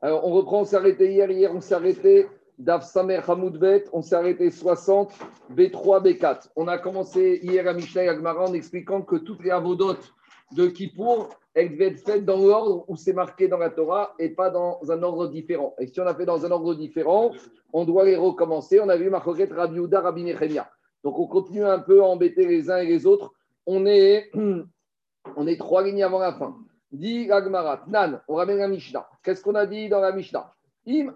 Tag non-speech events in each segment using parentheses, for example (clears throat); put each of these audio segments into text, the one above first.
Alors, on reprend, on s'est arrêté hier. Hier, on s'est arrêté d'Af Samer Hamoudbet, on s'est arrêté 60, B3, B4. On a commencé hier à Mishnah Agmara en expliquant que toutes les avodotes de Kippour, elles devaient être faites dans l'ordre où c'est marqué dans la Torah et pas dans un ordre différent. Et si on a fait dans un ordre différent, on doit les recommencer. On a vu Marcoquet, Rabbi Uda, Rabbi Nechemia. Donc, on continue un peu à embêter les uns et les autres. On est, (clears throat) on est trois lignes avant la fin. Dit Agmarat, Nan, on ramène la Mishnah. Qu'est-ce qu'on a dit dans la Mishnah? Im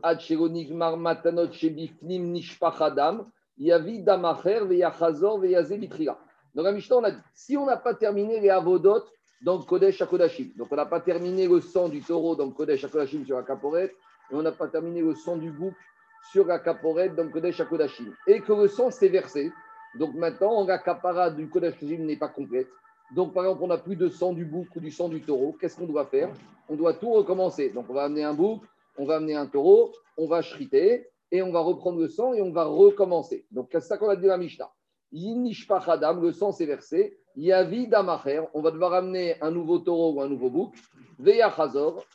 matanot shebifnim nishpachadam, yavi damacher veyachazor Dans la Mishnah, on a dit si on n'a pas terminé les avodot dans le Kodesh HaKodashim, donc on n'a pas terminé le sang du taureau dans le Kodesh HaKodashim sur la caporette, et on n'a pas terminé le sang du bouc sur la caporette dans le Kodesh HaKodashim, et que le sang s'est versé, donc maintenant, la capara du Kodesh n'est pas complète, donc, par exemple, on n'a plus de sang du bouc ou du sang du taureau. Qu'est-ce qu'on doit faire? On doit tout recommencer. Donc, on va amener un bouc, on va amener un taureau, on va shriter et on va reprendre le sang et on va recommencer. Donc, c'est ça qu'on a dit la Mishnah. Yinishpachadam, le sang s'est versé. Yavi damacher, on va devoir amener un nouveau taureau ou un nouveau bouc. Veya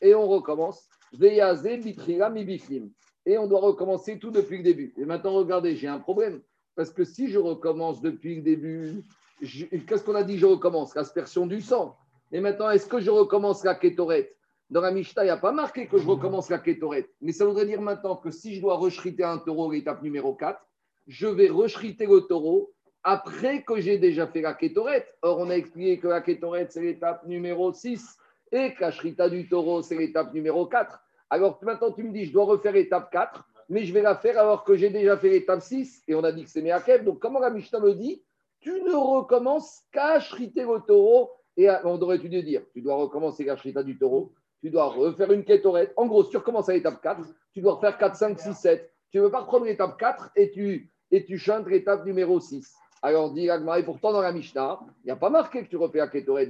et on recommence. Veyaze mibiflim. Et on doit recommencer tout depuis le début. Et maintenant, regardez, j'ai un problème. Parce que si je recommence depuis le début, Qu'est-ce qu'on a dit Je recommence? L'aspersion du sang. Et maintenant, est-ce que je recommence la kétorette? Dans la Mishnah, il n'y a pas marqué que je recommence la kétorette. Mais ça voudrait dire maintenant que si je dois rechriter un taureau, l'étape numéro 4, je vais rechriter le taureau après que j'ai déjà fait la kétorette. Or, on a expliqué que la kétorette, c'est l'étape numéro 6 et que la shrita du taureau, c'est l'étape numéro 4. Alors maintenant, tu me dis, je dois refaire l'étape 4, mais je vais la faire alors que j'ai déjà fait l'étape 6 et on a dit que c'est Meakev. Donc, comment la Mishnah me dit tu ne recommences qu'à chriter le taureau. Et on aurait dû dire, tu dois recommencer la chrita du taureau, tu dois refaire une kétorette. En gros, tu recommences à l'étape 4, tu dois refaire 4, 5, 6, 7. Tu ne veux pas reprendre l'étape 4 et tu, et tu chantes l'étape numéro 6. Alors, dit et pourtant dans la Mishnah, il n'y a pas marqué que tu refais la kétorette.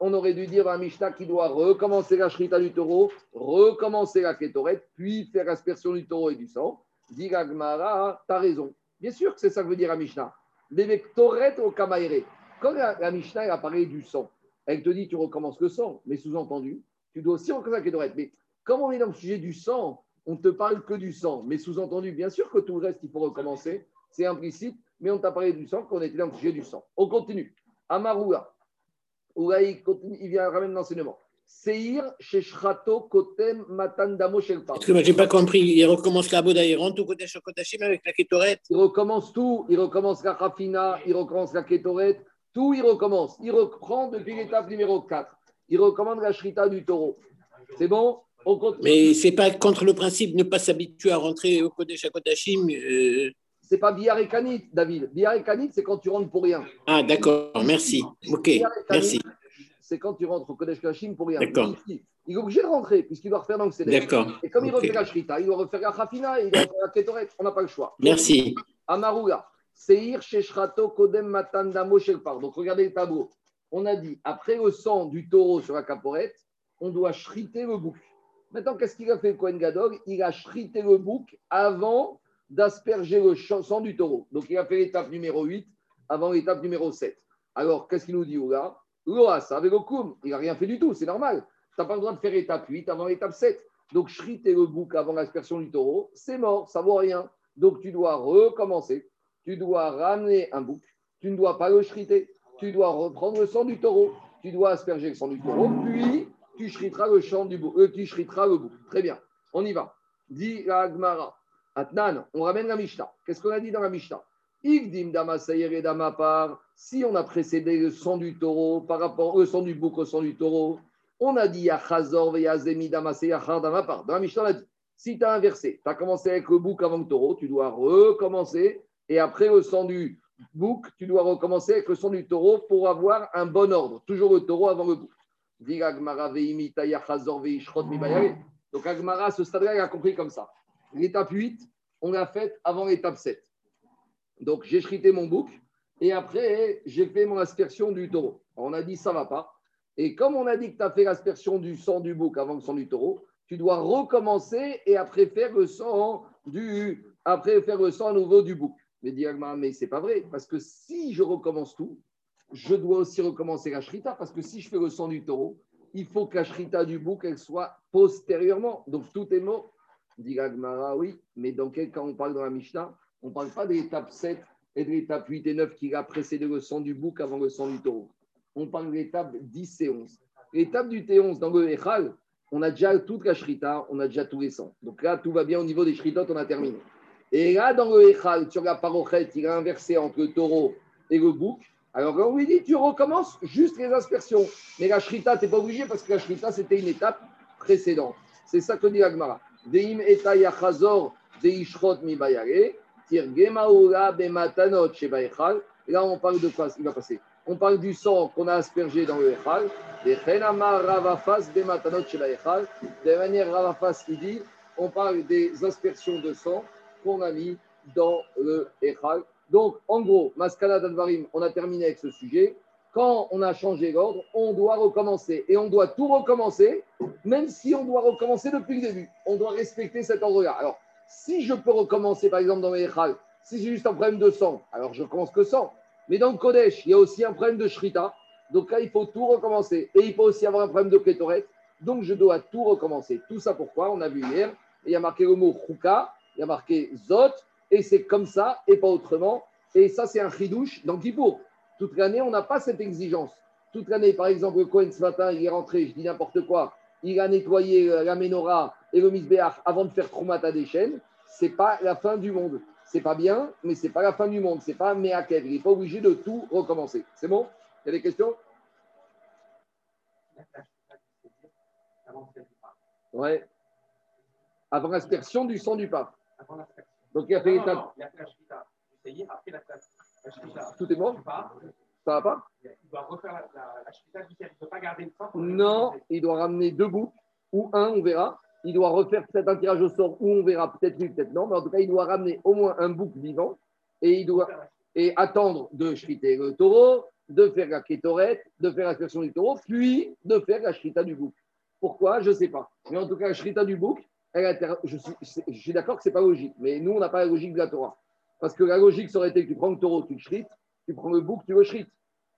On aurait dû dire la Mishnah qu'il doit recommencer la shrita du taureau, recommencer la kétorette, puis faire l'aspersion du taureau et du sang. Dit tu as raison. Bien sûr que c'est ça que veut dire la Mishnah. Toret au Kamaire. Quand la, Mishnah a parlé du sang, elle te dit tu recommences le sang, mais sous-entendu, tu dois aussi recommencer la Mais comme on est dans le sujet du sang, on ne te parle que du sang, mais sous-entendu, bien sûr que tout le reste, il faut recommencer. C'est implicite, mais on t'a parlé du sang qu'on était dans le sujet du sang. On continue. Amaroua. il, vient ramener l'enseignement. Seir, Sheshrato, Kotem, Matandamo, Shelpa. Parce que moi, je n'ai pas compris. Il recommence la Boda, il rentre tout côté Shokotashim avec la Ketoret. Il recommence tout. Il recommence la Rafina, il recommence la Ketoret. Tout, il recommence. Il reprend depuis l'étape numéro 4. Il recommande la Shrita du taureau. C'est bon? On Mais ce n'est pas contre le principe de ne pas s'habituer à rentrer au Kodesh Kodashim. Euh... C'est pas Biyar et Kanit, David. Biyar et Kanit, c'est quand tu rentres pour rien. Ah, d'accord, merci. Ok, merci c'est quand tu rentres au Kodesh Kashim pour rien. Il, est obligé de rentrer puisqu'il doit refaire dans le CDR. Et comme il refait la Shrita, il doit refaire la Khafina il doit refaire la Ketoret. On n'a pas le choix. Merci. Amarouga. Seir Sheshrato Kodem Matandamo Shelpar. Donc regardez le tableau. On a dit, après le sang du taureau sur la caporette, on doit shriter le bouc. Maintenant, qu'est-ce qu'il a fait le Kohen Gadog Il a shrité le bouc avant d'asperger le sang du taureau. Donc il a fait l'étape numéro 8 avant l'étape numéro 7. Alors, qu'est-ce qu'il nous dit, Ouga? Avec le il n'a rien fait du tout, c'est normal. Tu n'as pas le droit de faire étape 8 avant l'étape 7. Donc, shriter le bouc avant l'aspersion du taureau, c'est mort, ça ne vaut rien. Donc, tu dois recommencer. Tu dois ramener un bouc. Tu ne dois pas le shriter. Tu dois reprendre le sang du taureau. Tu dois asperger le sang du taureau. Puis, tu shriteras le, champ du bouc, euh, tu shriteras le bouc. Très bien. On y va. Dit la Agmara. Atnan, on ramène la Mishnah. Qu'est-ce qu'on a dit dans la Mishnah? Si on a précédé le sang du taureau par rapport au sang du bouc au sang du taureau, on a dit Yachazor Veyazemi Damaseyachar Damapar. Dans la Mishnah, on a dit si tu as inversé, tu as commencé avec le bouc avant le taureau, tu dois recommencer. Et après le sang du bouc, tu dois recommencer avec le sang du taureau pour avoir un bon ordre. Toujours le taureau avant le bouc. Donc Agmara, ce stade-là, il a compris comme ça. L'étape 8, on l'a faite avant l'étape 7. Donc, j'ai chrité mon bouc et après, j'ai fait mon aspersion du taureau. On a dit, ça va pas. Et comme on a dit que tu as fait l'aspersion du sang du bouc avant le sang du taureau, tu dois recommencer et après faire le sang du, après faire le sang à nouveau du bouc. Mais dis, mais c'est pas vrai, parce que si je recommence tout, je dois aussi recommencer la shrita parce que si je fais le sang du taureau, il faut que la shrita du bouc, elle soit postérieurement. Donc tout est mort. Dit oui, mais dans quel on parle dans la Mishnah? On ne parle pas de l'étape 7 et de l'étape 8 et 9 qui a précédé le sang du bouc avant le sang du taureau. On parle de l'étape 10 et 11. L'étape du T11 dans le Echal, on a déjà toute la shrita, on a déjà tous les sangs. Donc là, tout va bien au niveau des shritot, on a terminé. Et là, dans le Echal, sur la parochet, il a inversé entre le taureau et le bouc. Alors on lui dit, tu recommences juste les aspersions. Mais la shrita, tu n'es pas obligé parce que la shrita, c'était une étape précédente. C'est ça que dit Agmara. Deim mi bayare, shebaechal. Là, on parle de quoi Il va passer. On parle du sang qu'on a aspergé dans le Echal. Ravafas bematanot shebaechal. De manière Ravafas, il dit, on parle des aspersions de sang qu'on a mis dans le Echal. Donc, en gros, Maskala d'Advarim, on a terminé avec ce sujet. Quand on a changé l'ordre, on doit recommencer. Et on doit tout recommencer, même si on doit recommencer depuis le début. On doit respecter cet ordre-là. Alors, si je peux recommencer, par exemple, dans mes Echal, si j'ai juste un problème de sang, alors je commence que sang. Mais dans le Kodesh, il y a aussi un problème de Shrita. Donc là, il faut tout recommencer. Et il faut aussi avoir un problème de Ketoret. Donc, je dois tout recommencer. Tout ça pourquoi On a vu hier. il y a marqué le mot Chouka, il y a marqué Zot, et c'est comme ça et pas autrement. Et ça, c'est un chidouche dans Kippour. Toute l'année, on n'a pas cette exigence. Toute l'année, par exemple, le Cohen ce matin, il est rentré, je dis n'importe quoi, il a nettoyé euh, la menorah et le misbéach avant de faire Troumata des chaînes. C'est pas la fin du monde. C'est pas bien, mais c'est pas la fin du monde. C'est pas Meakev. Il n'est pas obligé de tout recommencer. C'est bon? Il y a des questions? Ouais. Avant l'aspersion du sang du pape. Avant. Donc il a fait l'étape. La la, Tout est bon? Ça va pas? Il doit refaire la, la, il ne peut pas garder le sang. Non, il doit ramener deux bouts, ou un, on verra. Il doit refaire peut-être un tirage au sort, ou on verra peut-être oui, peut-être non. Mais en tout cas, il doit ramener au moins un bouc vivant et il doit et attendre de chriter le taureau, de faire la kétorette, de faire l'aspersion du taureau, puis de faire la shrita du bouc. Pourquoi? Je ne sais pas. Mais en tout cas, la shrita du bouc, je suis, d'accord que ce n'est pas logique, mais nous, on n'a pas la logique de la Torah. Parce que la logique, ça aurait été que tu prends le taureau, tu shrites, tu prends le bouc, tu le shrites.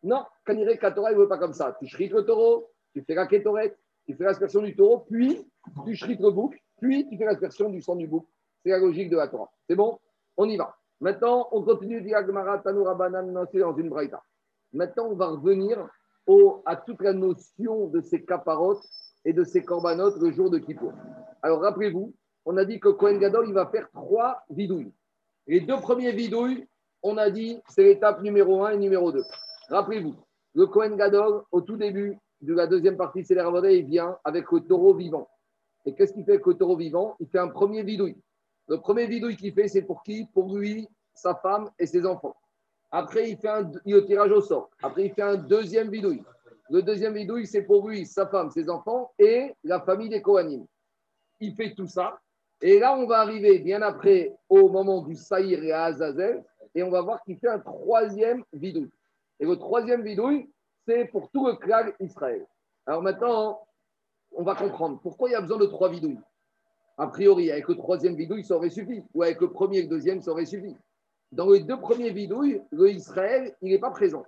Non, Kanirek, la Torah, il ne veut pas comme ça. Tu shrites le taureau, tu fais la kétorette, tu fais l'aspersion du taureau, puis tu shrites le bouc, puis tu fais l'aspersion du sang du bouc. C'est la logique de la Torah. C'est bon? On y va. Maintenant, on continue Diagmara Tanoura Banan dans une braïta. Maintenant, on va revenir à toute la notion de ces caparotes et de ces corbanotes le jour de Kippour. Alors rappelez-vous, on a dit que Cohen Gadol, il va faire trois vidouilles. Les deux premiers vidouilles, on a dit, c'est l'étape numéro 1 et numéro 2. Rappelez-vous, le Cohen Gadol, au tout début de la deuxième partie c'est Céléravode, il vient avec le taureau vivant. Et qu'est-ce qu'il fait avec le taureau vivant? Il fait un premier vidouille. Le premier vidouille qu'il fait, c'est pour qui? Pour lui, sa femme et ses enfants. Après, il fait un, il tirage au sort. Après, il fait un deuxième vidouille. Le deuxième vidouille, c'est pour lui, sa femme, ses enfants et la famille des Kohanim. Il fait tout ça. Et là, on va arriver bien après au moment du Saïr et à Azazel. Et on va voir qu'il fait un troisième vidouille. Et le troisième vidouille, pour tout le clan Israël. Alors maintenant, on va comprendre pourquoi il y a besoin de trois vidouilles. A priori, avec le troisième vidouille, ça aurait suffi. Ou avec le premier et le deuxième, ça aurait suffi. Dans les deux premiers vidouilles, le Israël, il n'est pas présent.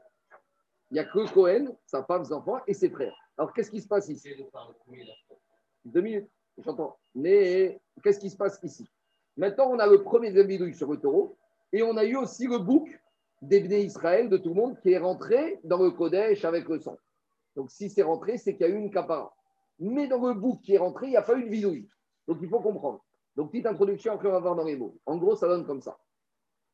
Il n'y a que Cohen, sa femme, ses enfants et ses frères. Alors, qu'est-ce qui se passe ici? Deux minutes, j'entends. Mais qu'est-ce qui se passe ici? Maintenant, on a le premier bidouille sur le taureau et on a eu aussi le bouc des Israël, de tout le monde, qui est rentré dans le Kodesh avec le sang. Donc, si c'est rentré, c'est qu'il y a eu une capara. Mais dans le bouc qui est rentré, il n'y a pas eu de vidouille. Donc, il faut comprendre. Donc, petite introduction, après on va voir dans les mots. En gros, ça donne comme ça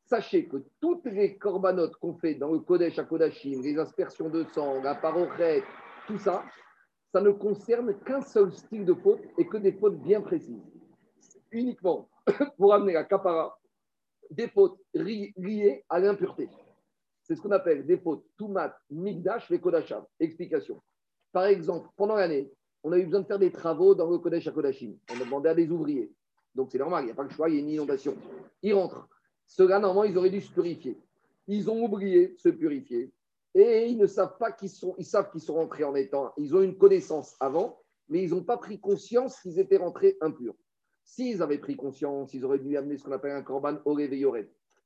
sachez que toutes les corbanotes qu'on fait dans le Kodesh à Kodashim, les aspersions de sang, la parochet, tout ça, ça ne concerne qu'un seul style de faute et que des fautes bien précises. Uniquement (coughs) pour amener la capara des fautes liées à l'impureté. C'est ce qu'on appelle des fautes Toumat, Migdash, les Kodasham. Explication. Par exemple, pendant l'année, on a eu besoin de faire des travaux dans le Kodesh à Kodashim. On a demandé à des ouvriers. Donc c'est normal, il n'y a pas le choix, il y a une inondation. Ils rentrent. Ceux-là, normalement, ils auraient dû se purifier. Ils ont oublié de se purifier. Et ils ne savent pas qu'ils sont, ils savent qu'ils sont rentrés en étant, ils ont une connaissance avant, mais ils n'ont pas pris conscience qu'ils étaient rentrés impurs. S'ils avaient pris conscience, ils auraient dû amener ce qu'on appelle un korban au réveil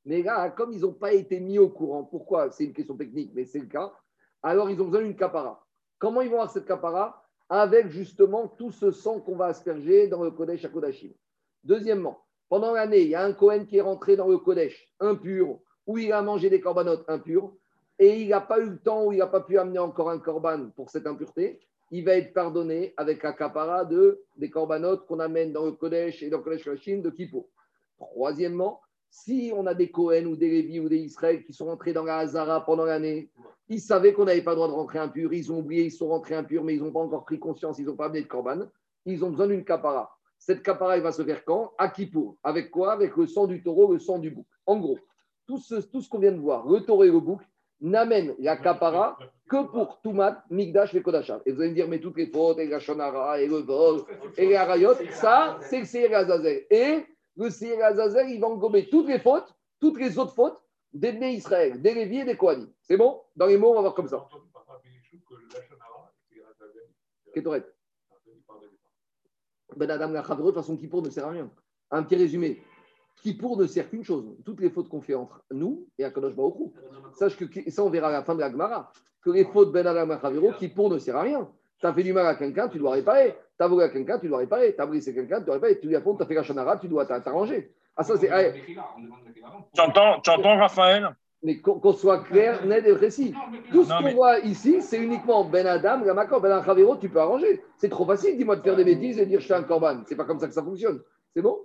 Mais là, comme ils n'ont pas été mis au courant, pourquoi? C'est une question technique, mais c'est le cas. alors ils ont besoin d'une capara. Comment ils vont avoir cette capara? Avec justement tout ce sang qu'on va asperger dans le Kodesh à Kodashim. Deuxièmement, pendant l'année, il y a un Kohen qui est rentré dans le Kodesh impur, où il a mangé des corbanotes impurs, et il n'a pas eu le temps, ou il n'a pas pu amener encore un corban pour cette impureté, il va être pardonné avec un capara de, des corbanotes qu'on amène dans le Kodesh et dans le Kodesh de Kippo. Troisièmement, si on a des Kohen ou des Lévi ou des Israël qui sont rentrés dans la Hazara pendant l'année, ils savaient qu'on n'avait pas le droit de rentrer impur, ils ont oublié, ils sont rentrés impurs, mais ils n'ont pas encore pris conscience, ils n'ont pas amené de corban, ils ont besoin d'une capara. Cette capara, elle va se faire quand? À Kippour. Avec quoi? Avec le sang du taureau, le sang du bouc. En gros, tout ce, tout ce qu'on vient de voir, le taureau et le bouc, n'amènent la capara que pour Toumat, Migdash et Kodashah. Et vous allez me dire, mais toutes les fautes, et la Shonara, et le vol, et les Harayot, ça, c'est le Seir Azazel. Et le Seir Azazel, il va englober toutes les fautes, toutes les autres fautes des Bnei Israël, des Lévi et des Kohanim. C'est bon? Dans les mots, on va voir comme ça. Ketoret. Ben Adam la de toute façon, Kippour ne sert à rien. Un petit résumé. Kippour ne sert qu'une chose. Toutes les fautes qu'on fait entre nous et Akadosh Baruch Sache que, ça, on verra à la fin de la Gemara, que les fautes Ben Adam la Kippour ne sert à rien. Tu as fait du mal à quelqu'un, tu dois réparer. Tu as volé à quelqu'un, tu dois réparer. Tu as brisé quelqu'un, tu dois réparer. Tu lui as fait la chanara, tu dois t'arranger. Ah, ça, c'est. Tu entends, tu Raphaël? Mais qu'on soit clair, net et précis. Tout ce qu'on voit ici, c'est uniquement Ben Adam, Ramakor, Ben Chavero, tu peux arranger. C'est trop facile, dis-moi, de faire des bêtises et de dire je suis un corban. C'est pas comme ça que ça fonctionne. C'est bon?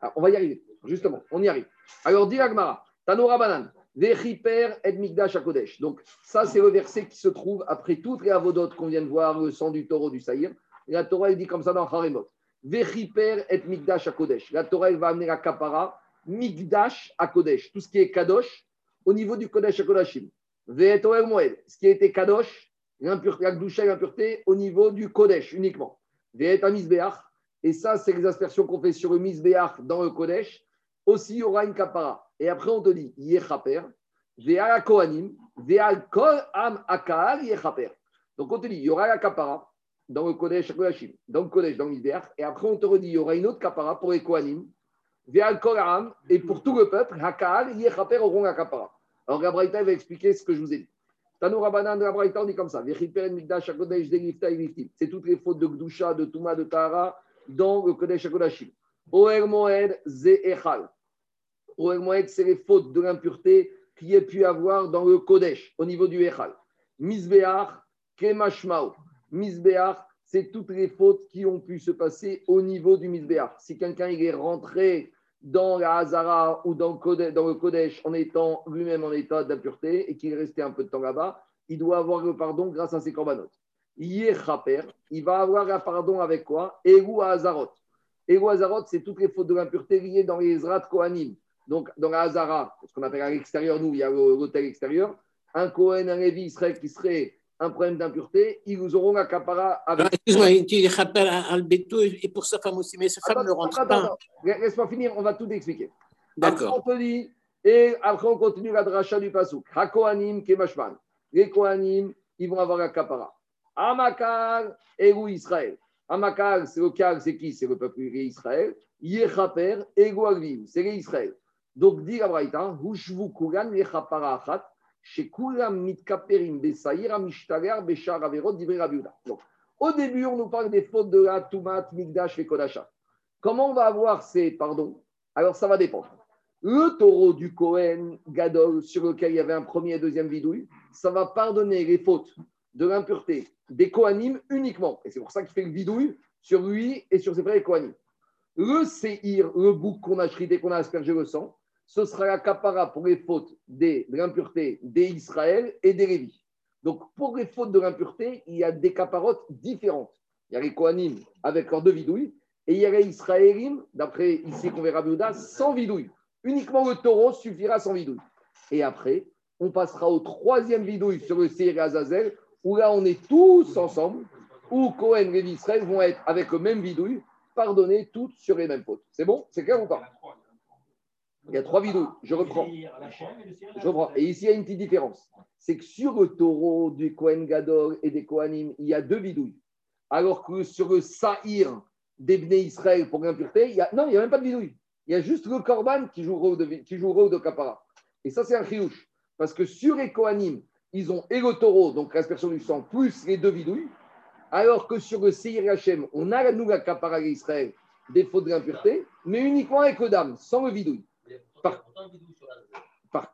Ah, On va y arriver, justement, on y arrive. Alors, dit Agmara, Tanora Banan, Vechiper et Migdash Kodesh. Donc, ça, c'est le verset qui se trouve après toutes les avodotes qu'on vient de voir, le sang du taureau du Saïr. La Torah, elle dit comme ça dans Haremot. Vechiper et Migdash Kodesh. La Torah, elle va amener la kapara Migdash Kodesh, tout ce qui est Kadosh au niveau du Kodesh à Kodashim. Moed, ce qui été Kadosh, l'impureté, la Gdusha et l'impureté au niveau du Kodesh uniquement. Ve'et Misbeach, et ça, c'est les aspersions qu'on fait sur le Misbeach dans le Kodesh. Aussi, il y aura une kapara. Et après, on te dit Yechaper, Ve'al Kohanim, Ve'al Kol Am Yechaper. Donc, on te dit il y aura la kapara dans le Kodesh dans le Kodesh, dans le Misbeach. Et après, on te redit il y aura une autre kapara pour les Kohanim et pour tout le peuple, Hakal, Yechaper auront la kapara. Alors Gabraïta va expliquer ce que je vous ai dit. Tanou Rabanan de Gabraïta, on dit comme ça C'est toutes les fautes de Gdusha, de Touma, de Tahara dans le Kodesh Akodashim. Oer Moed, Ze'echal. Oer Moed, c'est les fautes de l'impureté qu'il y ait pu avoir dans le Kodesh, au niveau du Echal. Misbeach, Kemashmao. Misbeach, c'est toutes les fautes qui ont pu se passer au niveau du Misbeach. Si quelqu'un est rentré dans la Hazara ou dans le Kodesh, en étant lui-même en état d'impureté et qu'il est resté un peu de temps là-bas, il doit avoir le pardon grâce à ses corbanotes. Yechaper, il va avoir le pardon avec quoi? Egu Hazarot. Egu Hazarot, c'est toutes les fautes de l'impureté liées dans les Ezrat Kohanim. Donc, dans la Hazara, ce qu'on appelle à l'extérieur, nous, il y a l'hôtel extérieur, un Kohen, un Lévi serait qui serait un problème d'impureté, ils vous auront la capara avec. Excuse-moi, il dit al beto et pour sa femme aussi, mais sa femme ne rentre pas. Laisse-moi finir, on va tout expliquer. D'accord. On te dit, et après on continue la dracha du pasouk. Hakohanim kemashman. Les Kohanim, ils vont avoir la capara. Amakal et Israël. Amakal, c'est le cas, c'est qui? C'est le peuple Israël. Yechaper, Ego c'est les Israël. Donc, dit la Braïta, Hushvu Kugan, Yechapara Achat au début, on nous parle des fautes de la Tumat, Migdash et. Comment on va avoir ces pardons Alors, ça va dépendre. Le taureau du Kohen Gadol, sur lequel il y avait un premier et deuxième vidouille, ça va pardonner les fautes de l'impureté des Kohanim uniquement. Et c'est pour ça qu'il fait le vidouille sur lui et sur ses frères Kohanim. Le Seir, le bouc qu'on a chrité, qu'on a aspergé le sang, ce sera la capara pour les fautes de l'impureté des Israël et des Lévis. Donc, pour les fautes de l'impureté, il y a des caparotes différentes. Il y a les Kohanim avec leurs deux vidouilles, et il y a les Israélim, d'après ici qu'on verra Bouddha, sans vidouille. Uniquement le taureau suffira sans vidouille. Et après, on passera au troisième vidouille sur le Seir Azazel, où là, on est tous ensemble, où Cohen et Israël vont être avec le même vidouille, pardonnés toutes sur les mêmes fautes. C'est bon? C'est clair ou pas? Il y a trois vidéos. Je reprends. Je reprends. Et ici, il y a une petite différence. C'est que sur le taureau du Kohen Gadol et des Kohanim, il y a deux bidouilles. Alors que sur le Sahir d'Ebné Israël pour l'impureté, il y a... non, il n'y a même pas de bidouille. Il y a juste le Korban qui joue rôle de, qui de Kapara. Et ça, c'est un chiouche. Parce que sur les Kohanim, ils ont et le taureau, donc l'aspersion du sang, plus les deux vidouilles, alors que sur le Seir Hachem, on a nous la capara Israël des fautes d'impureté, mais uniquement avec le dame, sans le vidouille. Par,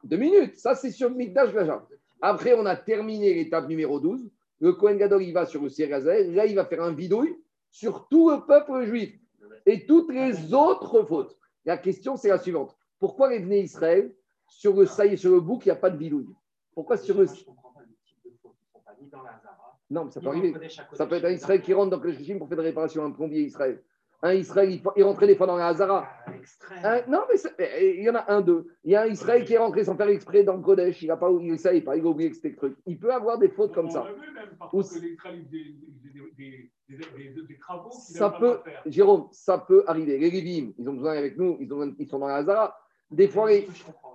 deux minutes, ça c'est sur Mikdash Gaja. Après, on a terminé l'étape numéro 12. Le Kohen Gadol, il va sur le Seir Là, il va faire un vidouille sur tout le peuple juif et toutes les autres fautes. La question, c'est la suivante. Pourquoi les Israël, sur le saï sur le bouc, il n'y a pas de bidouille Pourquoi sur le. Non, mais ça peut arriver. Ça peut être un Israël qui rentre dans le pour faire des réparations, un plombier Israël. Un Israël, il rentrait des fois dans la Hazara. non, mais eh, il y en a un, deux. Il y a un Israël qui est rentré sans faire exprès dans le Kodesh. Il n'a pas il savait pas, il a oublié que c'était le truc. Il peut avoir des fautes comme ça. ça peut, Jérôme, ça peut arriver. Les Lévim, ils ont besoin avec nous, ils, ont, ils sont dans la Hazara. Des fois, les,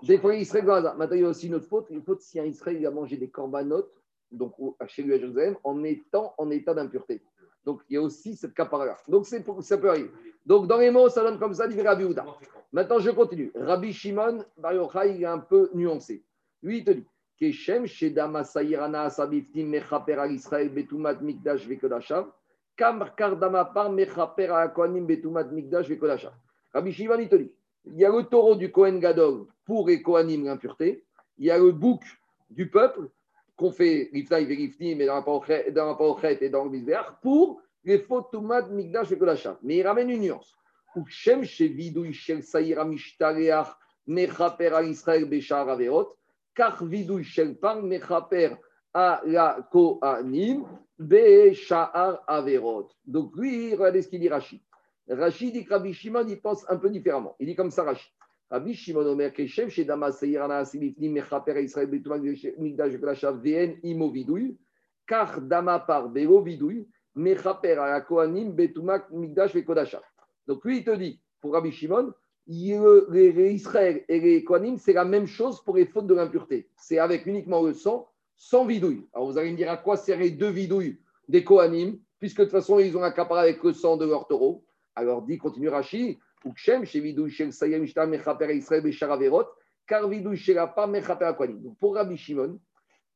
des fois, Israël. Maintenant, il y a aussi une autre faute. Une faute si un Israël a mangé des corbanotes, donc chez lui à Jérusalem, en étant en état d'impureté. Donc, il y a aussi cette capara Donc, ça peut arriver. Donc, dans les mots, ça donne comme ça, dit Rabbi Houda. Maintenant, je continue. Rabbi Shimon, Bar il est un peu nuancé. Lui, il te dit Keshem, Shedama Sayirana Asabiftim, Mechaper Israël, Betumat Mikdash, Vekodashav, Kam Kardama Par, Mechaper al Kohanim, Betumat Mikdash, Vekodashav. Rabbi Shimon, il te dit il y a le taureau du Kohen Gadol pour les Kohanim, l'impureté. Il y a le bouc du peuple qu'on fait Riftaï et mais dans la Paochet et dans le Bisbeach pour les fautes Toumad, Migdash et Kodasha. Mais il ramène une nuance. Shem Shevidou Shel Saïra Mishtareach Mechaper al Israël Beshar Averot, car Vidou Shel Pan Mechaper à la Kohanim Beshar Averot. Donc lui, regardez ce qu'il dit Rachid. Rachid dit que Rabbi Shimon, il pense un peu différemment. Il dit comme ça Rachid. Rabbi Shimon Omer Keshem, chez Damas Seirana Asilifni, Mechaper Israël Betumak Migdash Klachav VN Imo car Dama par Belo Vidouille, Mechaper à Kohanim Betumak Migdash Vekodashav. Donc lui, il te dit, pour Rabbi Shimon, les, Israël et les Kohanim, c'est la même chose pour les fautes de l'impureté. C'est avec uniquement le sang, sans vidouille. Alors vous allez me dire à quoi servent les deux vidouilles des Kohanim, puisque de toute façon, ils ont un capara avec le sang de leur taureau? Alors dit, continue Rachid, Ukshem, chez Vidouille, chez Sayem, Mechaper, Israël, Becharaverot, la part, Mechaper, Aquanim. Donc pour Rabbi Shimon,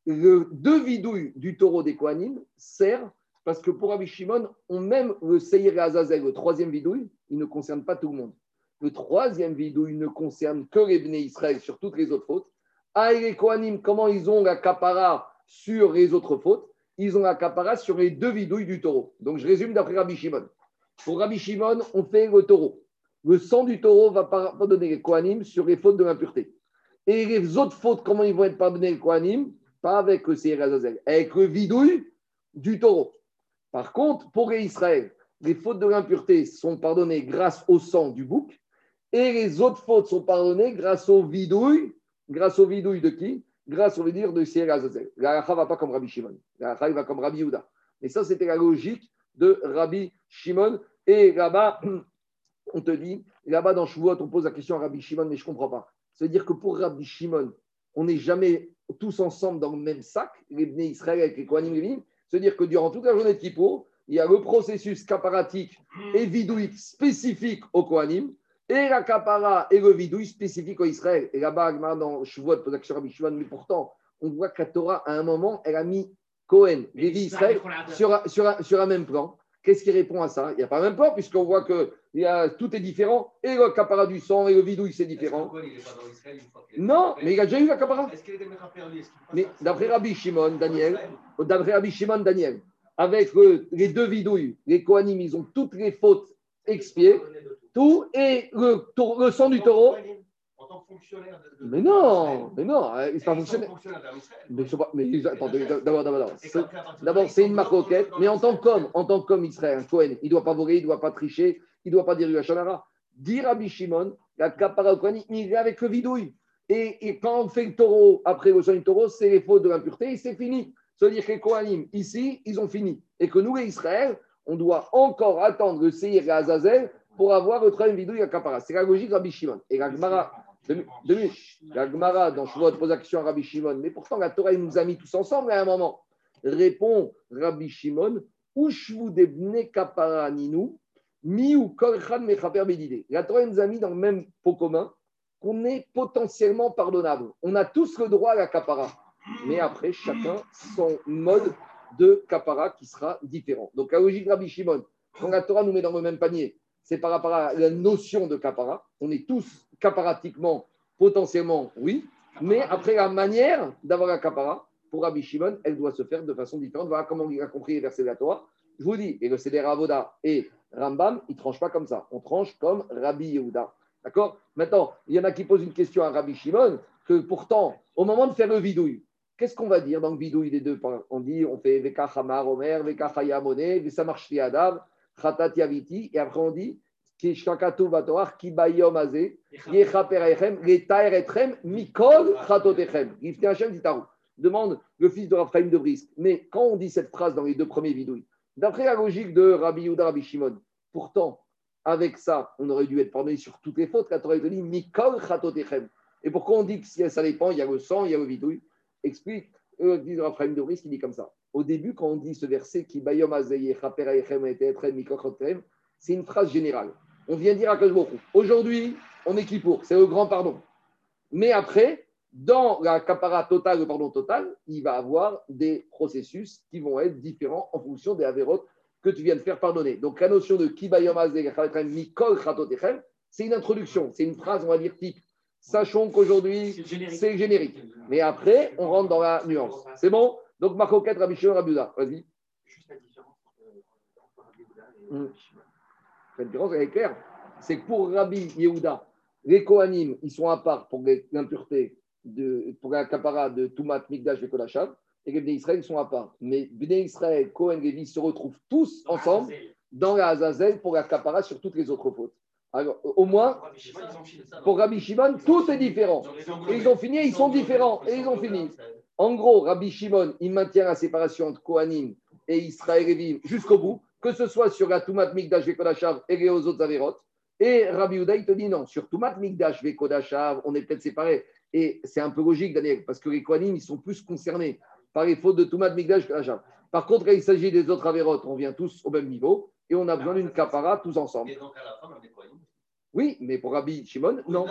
le deux vidouilles du taureau des Kohanim sert parce que pour Rabbi Shimon, on même le Seir et Azazel, le troisième vidouille, il ne concerne pas tout le monde. Le troisième vidouille ne concerne que les Bnei Israël sur toutes les autres fautes. Ah, et les Kohanim, comment ils ont la sur les autres fautes? Ils ont la sur les deux vidouilles du taureau. Donc je résume d'après Rabbi Shimon. Pour Rabbi Shimon, on fait le taureau le sang du taureau va pardonner les Kohanim sur les fautes de l'impureté. Et les autres fautes, comment ils vont être pardonnés les Kohanim? Pas avec le Seir avec le vidouille du taureau. Par contre, pour Israël, les fautes de l'impureté sont pardonnées grâce au sang du bouc, et les autres fautes sont pardonnées grâce au vidouille. Grâce au vidouille de qui? Grâce au vidouille de Seir Azazel. La ne va pas comme Rabbi Shimon. La va comme Rabbi Yehuda. Mais ça, c'était la logique de Rabbi Shimon. Et là-bas, (clears throat) on te dit, là-bas dans Shavuot, on pose la question à Rabbi Shimon, mais je ne comprends pas. C'est-à-dire que pour Rabbi Shimon, on n'est jamais tous ensemble dans le même sac, les Bnei Israël avec les Kohanim Levim. C'est-à-dire que durant toute la journée de Kippour, il y a le processus caparatique et vidouique spécifique au Kohanim, et la capara et le vidouille spécifique au Israël. Et là-bas, dans Shavuot, pose la question à Rabbi Shimon, mais pourtant, on voit que Torah, à un moment, elle a mis Cohen, Lévi, Israël, sur, sur, sur un même plan. Qu'est-ce qui répond à ça? Il n'y a pas même pas, puisqu'on voit que y a, tout est différent. Et le capara du sang et le vidouille, c'est différent. Non, mais il a déjà eu la capara. Mais d'après Rabbi Shimon, Daniel, d'après Rabbi Shimon, Daniel, avec les deux vidouilles, les Kohanim, ils ont toutes les fautes expiées, tout, et le, le sang du taureau, mais non, mais non, euh, il pas fonctionnaire. Mais, mais d'abord, d'abord, d'abord, c'est une maroquette, mais en tant qu'homme, en tant qu'homme Israël, un Cohen, il ne doit pas voler, il ne doit pas tricher, il ne doit pas dire Yachanara. Dire à Bishimon, la capara il est avec le vidouille. Et, et, quand on fait le taureau, après le son du taureau, c'est les fautes de l'impureté et c'est fini. Ça veut dire que les Kohanim, ici, ils ont fini. Et que nous, les Israël, on doit encore attendre le Seir et Azazel pour avoir le troisième vidouille à capara. C'est la logique de Rabbi Shimon. Et la Gemara, deux, La Gemara, dans pose à Rabbi Shimon. Mais pourtant, la Torah, nous a mis tous ensemble à un moment. Répond Rabbi Shimon Ushvu debne kapara ninu, mi ou. La Torah nous a mis dans le même pot commun qu'on est potentiellement pardonnable. On a tous le droit à la kapara. mais après, chacun son mode de kapara qui sera différent. Donc, la logique Rabbi Shimon, quand la Torah nous met dans le même panier, c'est par rapport à la notion de kapara. On est tous caparatiquement, potentiellement, oui, mais après la manière d'avoir la kapara, pour Rabbi Shimon, elle doit se faire de façon différente. Voilà comment il a compris les versets de la Torah. Je vous dis, et le Seder Avoda et Rambam, ils ne tranchent pas comme ça. On tranche comme Rabbi Yehuda. D'accord? Maintenant, il y en a qui posent une question à Rabbi Shimon, que pourtant, au moment de faire le vidouille, qu'est-ce qu'on va dire dans le vidouille des deux On dit, on fait Veka Hamar Omer, Veka Hayamone, Vesamar Adam, Khatat Yaviti, et après on dit, Demande le fils de Raphaël de Brisk. Mais quand on dit cette phrase dans les deux premiers vidouilles, d'après la logique de Rabbi Yuda, Rabbi Shimon, pourtant, avec ça, on aurait dû être pardonné sur toutes les fautes. La Torah dit Mikol Chatotechem. Et pourquoi on dit que si ça dépend, il y a le sang, il y a le vidouille Explique, fils de Raphaël de Brisk, il dit comme ça. Au début, quand on dit ce verset, qui Bayom c'est une phrase générale. On vient dire à beaucoup. Aujourd'hui, on est qui pour C'est le grand pardon. Mais après, dans la capara totale, le pardon total, il va avoir des processus qui vont être différents en fonction des avérotes que tu viens de faire pardonner. Donc la notion de c'est une introduction, c'est une phrase, on va dire, type. Sachons qu'aujourd'hui, c'est générique. Mais après, on rentre dans la nuance. C'est bon? Donc, Marco 4, Rabbi Shimon, Vas-y. Juste la différence entre Rabbi Yehuda et hmm. La différence, elle est claire. C'est que pour Rabbi Yehuda, les Kohanim, ils sont à part pour l'impureté de, pour la capara de Toumat, Mikdash et Kodashav, et les Bnei Israël sont à part. Mais Bnei Israël, Cohen, Lévi se retrouvent tous ensemble dans la Azazel pour la capara sur toutes les autres fautes. Alors, au moins, pour Rabbi Shimon, tout est différent. Et ils ont fini, ils sont différents. Et ils ont fini. En gros, Rabbi Shimon, il maintient la séparation entre Kohanim et Israël et jusqu'au bout, que ce soit sur la Toumat, Mikdash et Kodashav et les autres Averot. Et Rabbi Uda, il te dit non, sur Toumat, Mikdash et Kodashav, on est peut-être séparés. Et c'est un peu logique, Daniel, parce que les Kohanim, ils sont plus concernés par les fautes de Toumat, Migdash, Kajab. Par contre, quand il s'agit des autres Avérotes, on vient tous au même niveau et on a besoin d'une capara tous ensemble. Et donc, à la fin, on est oui, mais pour Rabbi Shimon, non.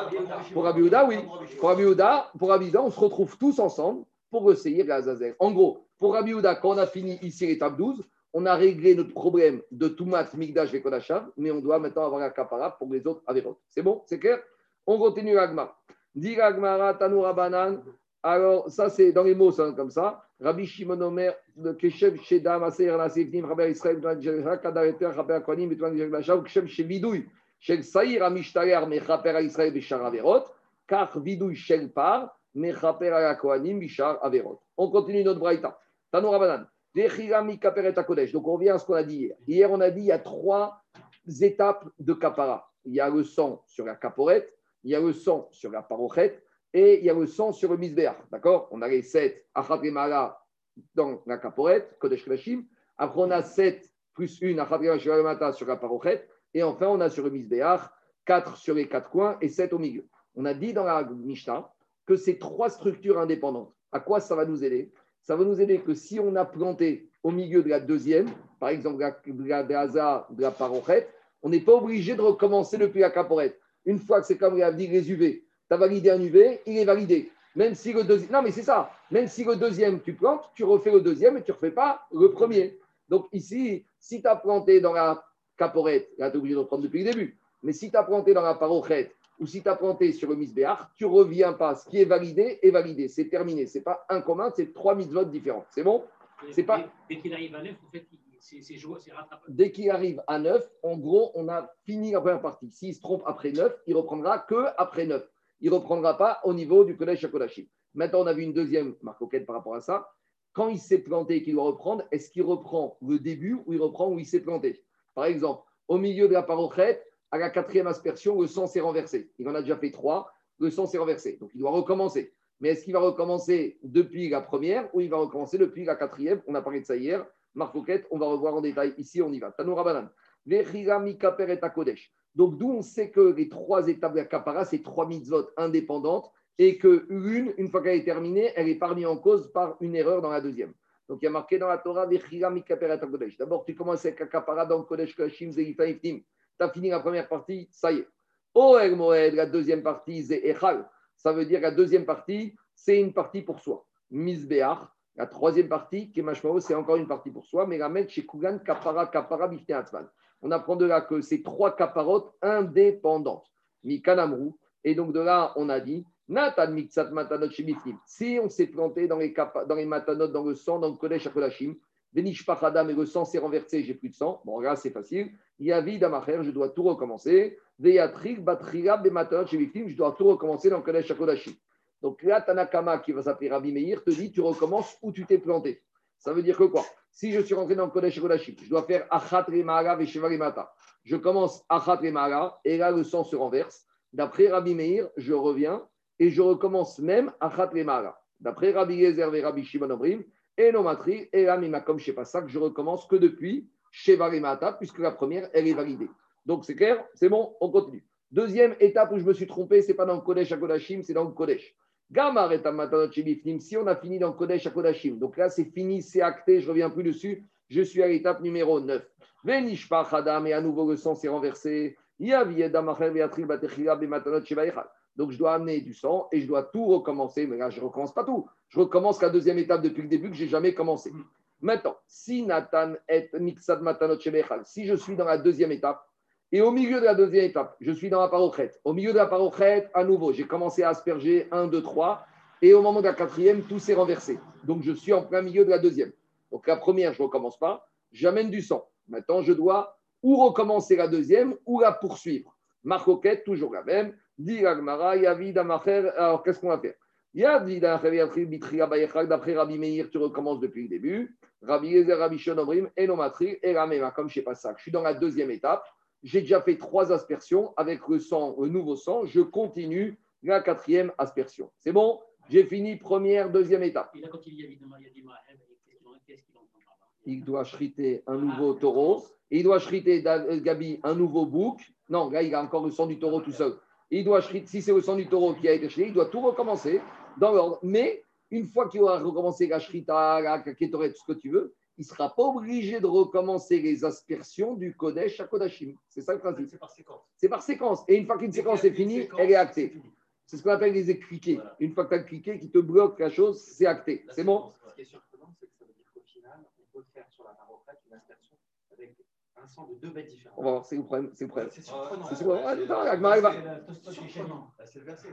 Pour Rabbi Uda, oui. Pour Rabbi Uda, pour Rabbi Uda, on se retrouve tous ensemble pour essayer la Zazer. En gros, pour Rabbi Uda, quand on a fini ici l'étape 12, on a réglé notre problème de Toumat, Migdash et mais on doit maintenant avoir la capara pour les autres Avérotes. C'est bon? C'est clair? On continue Agma. Alors, ça, c'est dans les mots, c'est comme ça. Rabbi Shimon Omer, Keshev Shedam, Aseir Rabbi Israël, Kadareter, Rabbi Akwanim, Betuan Jerglashav, Keshev Shevidouy, Shel Saïr, Amishtarer, Mechaper Israël, Bishar Averot, Kach Vidouy Shel Par, Mechaper Averot. On continue notre braïta. Tanou Rabanan. Donc, on revient à ce qu'on a dit hier. Hier, on a dit il y a trois étapes de kapara. Il y a le sang sur la caporette, il y a le sang sur la parochette et il y a le sang sur le misbéach. D'accord? On a les sept achatrimala dans la caporette, Kodesh Klashim. Après, on a sept plus une achatrimala sur la parochette. Et enfin, on a sur le misbéach quatre sur les quatre coins et sept au milieu. On a dit dans la Mishnah que ces trois structures indépendantes, à quoi ça va nous aider? Ça va nous aider que si on a planté au milieu de la deuxième, par exemple de la, de la, de la parochette, on n'est pas obligé de recommencer depuis la caporette. Une fois que c'est comme dit les UV, tu as validé un UV, il est validé. Même si le deuxième, non mais c'est ça, même si le deuxième tu plantes, tu refais le deuxième et tu ne refais pas le premier. Donc ici, si tu as planté dans la caporette, là tu es obligé de reprendre depuis le début, mais si tu as planté dans la parochette ou si tu as planté sur le misbéar, tu reviens pas. Ce qui est validé est validé, c'est terminé. Ce n'est pas un commun, c'est trois votes différents. C'est bon? C'est pas. Dès qu'il arrive à neuf, en fait, Dès qu'il arrive à 9, en gros, on a fini la première partie. S'il se trompe après 9, il reprendra que après 9. Il ne reprendra pas au niveau du collège Shakodashi. Maintenant, on a vu une deuxième marque par rapport à ça. Quand il s'est planté et qu'il doit reprendre, est-ce qu'il reprend le début ou il reprend où il s'est planté? Par exemple, au milieu de la parochette, à la quatrième aspersion, le sang s'est renversé. Il en a déjà fait trois, le sang s'est renversé. Donc, il doit recommencer. Mais est-ce qu'il va recommencer depuis la première ou il va recommencer depuis la quatrième? On a parlé de ça hier. Marc on va revoir en détail. Ici, on y va. Tanoura Banan. Donc, d'où on sait que les trois étapes de kapara, c'est trois mitzvot indépendantes et que une, une fois qu'elle est terminée, elle est parmi en cause par une erreur dans la deuxième. Donc, il y a marqué dans la Torah, D'abord, tu commences avec kapara dans Kodesh Kashim, Tu fini la première partie, ça y est. Oel Moed, la deuxième partie, c'est Echal. Ça veut dire la deuxième partie, c'est une partie pour soi. Misbeach. La troisième partie, Kemashmao, c'est encore une partie pour soi, mais la mettre chez Kugan, Kapara, Kapara, Atzman. On apprend de là que c'est trois caparotes indépendantes. Mikanamru. Et donc de là, on a dit, Natan Mixat Matanot. Si on s'est planté dans les, dans les matanot, dans le sang, dans le Kodesh Akodashim, Venish Pachadam et le sang s'est renversé, j'ai plus de sang. Bon, là, c'est facile. Yavi Damacher, je dois tout recommencer. Veyatrik Batriga Bematanot Shemifnim, je dois tout recommencer dans Kodesh Akodashim. Donc là, Tanakama, qui va s'appeler Rabbi Meir, te dit tu recommences où tu t'es planté. Ça veut dire que quoi? Si je suis rentré dans Kodesh Kodashim, je dois faire Achat Remara Vesheva Remata. Je commence Achat Remara et là, le sang se renverse. D'après Rabbi Meir, je reviens et je recommence même Achat Remara. D'après Rabbi Yezer et Rabbi Shimon Obrim, et Nomatri, et là, Mimakom Shepasak, je recommence que depuis Sheva Remata, puisque la première, elle est validée. Donc c'est clair C'est bon On continue. Deuxième étape où je me suis trompé, ce n'est pas dans le Kodesh à Kodashim, c'est dans le Kodesh. Gamar et si on a fini dans Kodesh à Kodashim, donc là c'est fini, c'est acté, je ne reviens plus dessus, je suis à l'étape numéro 9. Venishpa Chadam, et à nouveau le sang s'est renversé. Yavi Edam Acher Beatril Batechila Bematanot Shebaechal. Donc je dois amener du sang et je dois tout recommencer. Mais là, je ne recommence pas tout. Je recommence la deuxième étape depuis le début que je n'ai jamais commencé. Maintenant, si Nathan est Mixad Matanot si je suis dans la deuxième étape, et au milieu de la deuxième étape, je suis dans la parochet. Au milieu de la parochet, à nouveau, j'ai commencé à asperger 1, 2, 3. Et au moment de la quatrième, tout s'est renversé. Donc je suis en plein milieu de la deuxième. Donc la première, je ne recommence pas. J'amène du sang. Maintenant, je dois ou recommencer la deuxième ou la poursuivre. Marcoquette, toujours la même. Dit Agmara, Yavid Amacher. Alors qu'est-ce qu'on va faire? Yavid Amacher, Bitria Bayechak, d'après Rabbi Meir, tu recommences depuis le début. Rabbi Yezer, Rabbi Shonomrim, Enomatri, la même. Comme je ne sais pas ça, je suis dans la deuxième étape. J'ai déjà fait trois aspersions avec le sang, le nouveau sang. Je continue la quatrième aspersion. C'est bon? J'ai fini première, deuxième étape. Et là, quand il y a doit chriter un nouveau taureau. Et il doit chriter, Da- Gabi, un nouveau bouc. Non, là, il a encore le sang du taureau tout seul. Il doit si c'est le sang du taureau qui a été chrité, il doit tout recommencer dans l'ordre. Mais une fois qu'il aura recommencé la shrita, la ketoret, tout ce que tu veux, il ne sera pas obligé de recommencer les aspersions du Kodesh à Kodashim. C'est ça le principe. C'est par séquence. C'est par séquence. Et une fois qu'une séquence est finie, elle est actée. C'est ce qu'on appelle les. Voilà. Une fois que tu as cliqué, qui te bloque la chose, c'est acté. La C'est bon Ce qui est surprenant, c'est que ça veut dire qu'au final, on peut faire sur la maroquette une aspersion avec un sang de deux bêtes différentes. On va voir, c'est le problème. C'est le problème. C'est surprenant. C'est surprenant. Ah, va- C'est le verset.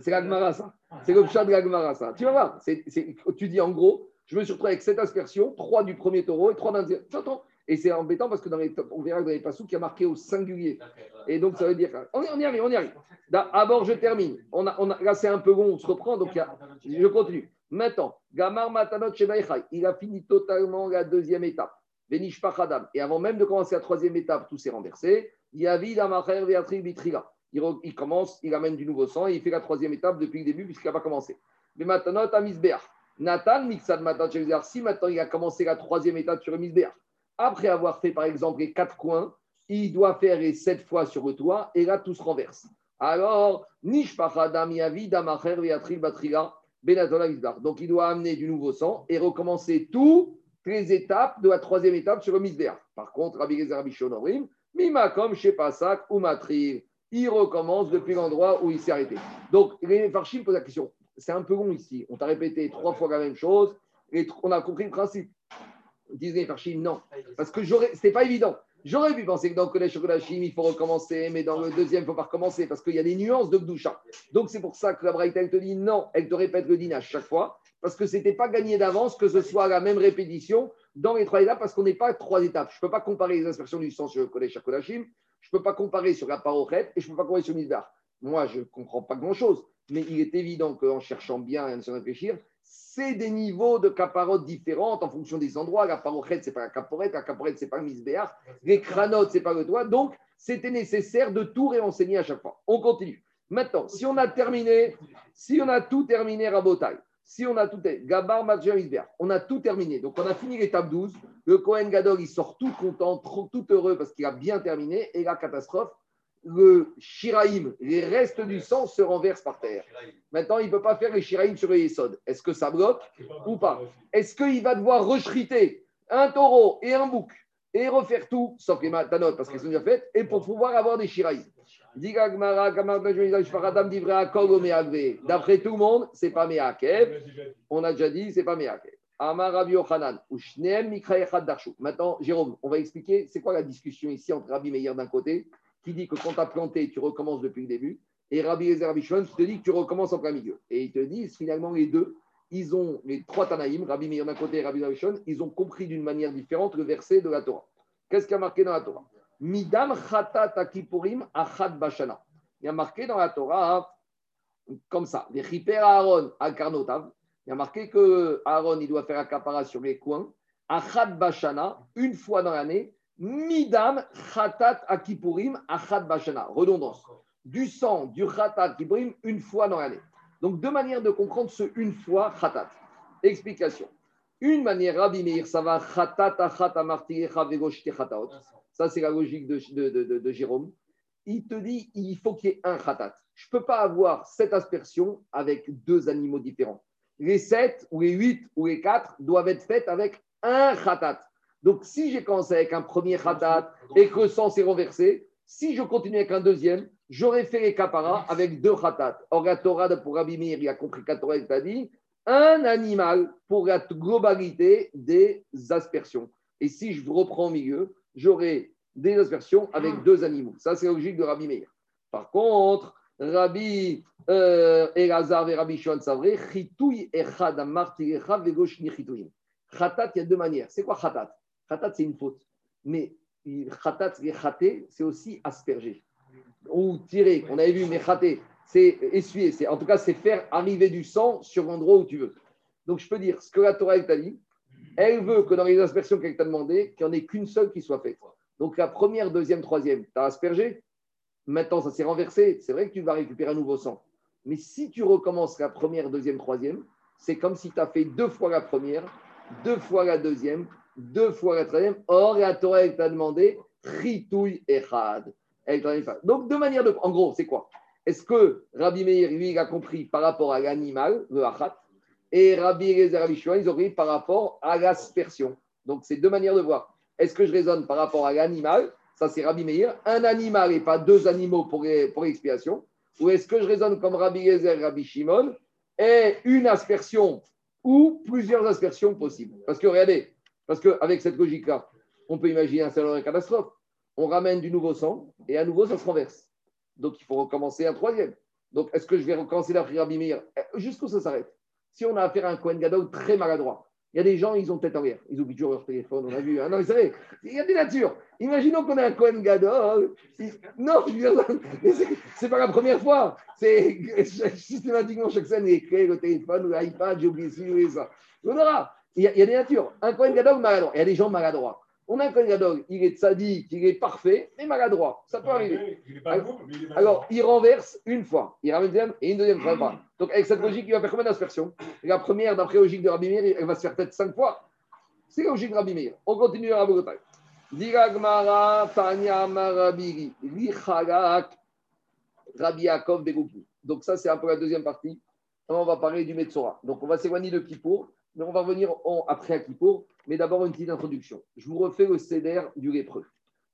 C'est l'Agmara, ça. C'est le chat (laughs) de l'Agmara, ça. Tu vas voir. Tu dis en gros, je me suis retrouvé avec cette aspersion, trois du premier taureau et trois d'un deuxième. Attends. Et c'est embêtant parce que dans les, on verra que dans les passous qu'il y a marqué au singulier. Et donc, ça veut dire. On y, on y arrive, on y arrive. D'abord, je termine. On a, on a, là, c'est un peu long, on se reprend. Donc, a- je continue. Maintenant, Gamar Matanot Shebaïchai, il a fini totalement la deuxième étape. Et avant même de commencer la troisième étape, tout s'est renversé. Il, commence, il amène du nouveau sang et il fait la troisième étape depuis le début puisqu'il n'a pas commencé. À Misbeach. Nathan Mixad Matan. Si maintenant il a commencé la troisième étape sur le Misbeach, après avoir fait par exemple les quatre coins, il doit faire les sept fois sur le toit et là tout se renverse. Alors. Donc il doit amener du nouveau sang et recommencer toutes les étapes de la troisième étape sur le Misbeach. Par contre, Rabbi Gezer Rabbi Shimon Orim, Mima comme chez Pasak ou Matrir. Il recommence depuis l'endroit où il s'est arrêté. Donc, les Farshim posent la question. C'est un peu long ici. On t'a répété trois fois la même chose et on a compris le principe. Disent les Farshim, non. Parce que c'était pas évident. J'aurais pu penser que dans le collège Kodashim, il faut recommencer, mais dans le deuxième, il ne faut pas recommencer parce qu'il y a des nuances de Gdoucha. Donc, c'est pour ça que la Braïta, elle te dit non, elle te répète le din à chaque fois parce que ce n'était pas gagné d'avance que ce soit la même répétition dans les trois étapes parce qu'on n'est pas à trois étapes. Je ne peux pas comparer les aspersions du sang sur le collège Kodashim, je ne peux pas comparer sur la parochet et je ne peux pas comparer sur le. Moi, je ne comprends pas grand-chose, mais il est évident qu'en cherchant bien et en se réfléchir, c'est des niveaux de caparotes différentes en fonction des endroits. La parochet, ce n'est pas la caporette, la caporette, ce n'est pas le misbéar, les cranotes, ce n'est pas le toit. Donc, c'était nécessaire de tout réenseigner à chaque fois. On continue. Maintenant, si on a terminé, si on a tout terminé, Rabotai, si on a tout, Gabar, on a tout terminé. Donc, on a fini l'étape 12. Le Kohen Gadol, il sort tout content, tout heureux parce qu'il a bien terminé. Et la catastrophe, le Shiraïm, les restes du sang se renversent par terre. Maintenant, il ne peut pas faire les Shiraïm sur les Yesod. Est-ce que ça bloque ou pas? Est-ce qu'il va devoir rechriter un taureau et un bouc et refaire tout, sauf les matanot, parce qu'elles sont déjà faites, et pour pouvoir avoir des shiraïs. D'après tout le monde, c'est pas Meakev. On a déjà dit, c'est pas Meakev. Amar Rabbi Yochanan, ou Shneem Mikra Echad Darshu. Maintenant, Jérôme, on va expliquer c'est quoi la discussion ici entre Rabbi Meir d'un côté, qui dit que quand tu as planté, tu recommences depuis le début, et Rabbi Ezer qui te dit que tu recommences en plein milieu. Et ils te disent finalement les deux, ils ont, les trois Tanaïm, Rabbi Meir d'un côté et Rabbi Ezer ils ont compris d'une manière différente le verset de la Torah. Qu'est-ce qu'il y a marqué dans la Torah? Midam chatat akipurim achad bashana. Il y a marqué dans la Torah comme ça, les Aaron karnotav. Il y a marqué que Aaron il doit faire accaparat sur les coins. Achad bashana, une fois dans l'année. Midam chatat akipurim achad bashana. Redondance. Du sang, du chatat akipurim, une fois dans l'année. Donc deux manières de comprendre ce une fois chatat. Explication. Une manière, Rabbi Meir, ça va chatat achat amartirecha vegosh chataot. Ça, c'est la logique de, Jérôme. Il te dit il faut qu'il y ait un khatat. Je ne peux pas avoir cette aspersion avec deux animaux différents. Les sept, ou les huit, ou les quatre doivent être faites avec un khatat. Donc, si j'ai commencé avec un premier khatat et que le sang s'est renversé, si je continue avec un deuxième, j'aurais fait les kaparas avec deux khatat. Or, la Torah, pour Rabbi Meir, il a compris qu'à il t'a dit un animal pour la globalité des aspersions. Et si je reprends au milieu, j'aurai des aspersions avec deux animaux. Ça, c'est la logique de Rabbi Meir. Par contre, Rabbi euh, Elazar et Rabbi Shon Savre, chitouy echad amartirecha vegosh ni chitouim. Khatat, il y a deux manières. C'est quoi khatat? Khatat, c'est une faute. Mais khatat, c'est aussi asperger. Ou tirer. On avait vu, mais khaté, c'est essuyer. C'est, en tout cas, c'est faire arriver du sang sur l'endroit où tu veux. Donc, je peux dire, ce que la Torah t'a dit, elle veut que dans les aspersions qu'elle t'a demandé, qu'il n'y en ait qu'une seule qui soit faite. Donc la première, deuxième, troisième, tu as aspergé. Maintenant, ça s'est renversé. C'est vrai que tu vas récupérer un nouveau sang. Mais si tu recommences la première, deuxième, troisième, c'est comme si tu as fait deux fois la première, deux fois la deuxième, deux fois la troisième. Or, elle t'a demandé ritouille echad. Donc, de manière de. En gros, c'est quoi? Est-ce que Rabbi Meir, lui, il a compris par rapport à l'animal, le achat, et Rabbi Eliezer Rabbi Shimon, ils ont compris par rapport à l'aspersion. Donc, c'est deux manières de voir. Est-ce que je raisonne par rapport à l'animal? Ça, c'est Rabbi Meir. Un animal et pas deux animaux pour, pour. Ou est-ce que je raisonne comme Rabbi Yezer, Rabbi Shimon? Et une aspersion ou plusieurs aspersions possibles Parce que regardez, parce qu'avec cette logique-là, on peut imaginer un scénario de catastrophe. On ramène du nouveau sang et à nouveau, ça se renverse. Donc, il faut recommencer un troisième. Donc, est-ce que je vais recommencer d'après Rabbi Meir? Jusqu'où ça s'arrête? Si on a affaire à un Kohen Gadol très maladroit, il y a des gens, ils ont tête en l'air. Ils oublient toujours leur téléphone, on a vu. Hein. Non, vous savez, il y a des natures. Imaginons qu'on a un Cohen Gadol. Non, c'est pas la première fois. C'est (laughs) systématiquement chaque semaine, les clés, le téléphone, l'iPad, j'ai oublié ou ça. Il il y a des natures. Un Cohen Gadol maladroit. Il y a des gens maladroits. On a un Cohen Gadol, il est sadique, il est parfait, mais maladroit. Ça peut arriver. Alors, alors, il renverse une fois. Il ramène une deuxième et une deuxième fois. Donc, avec cette logique, il va faire combien d'aspersions? La première, d'après la logique de Rabbi Meir, elle va se faire peut-être cinq fois. C'est la logique de Rabbi Meir. On continue à Rabogotai. Diragmara, Tanya, Marabiri, Rabbi Yaakov. Donc, ça, c'est un peu la deuxième partie. on va parler du Metzora. Donc, on va s'éloigner de Kippour, mais on va revenir en, après à Kippour. Mais d'abord, une petite introduction. Je vous refais le CEDER du lépreux.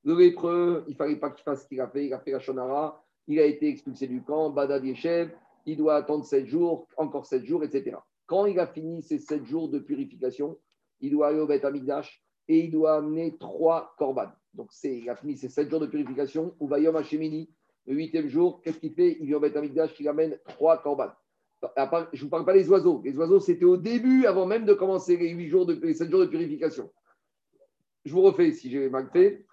Le lépreux, il ne fallait pas qu'il fasse ce qu'il a fait. Il a fait la Shonara. Il a été expulsé du camp, Badav Yeshev. Il doit attendre 7 jours, encore 7 jours, etc. Quand il a fini ces 7 jours de purification, il doit aller au Beth Amigdash et il doit amener trois korbanes. Donc, il a fini ces 7 jours de purification. Ou Vayom Hashemini, le huitième jour, qu'est-ce qu'il fait? Il vient au Beth Amigdash, il amène trois korbanes. Je ne vous parle pas des oiseaux. Les oiseaux, c'était au début, avant même de commencer les, 8 jours de, les 7 jours de purification. Je vous refais si j'ai mal fait.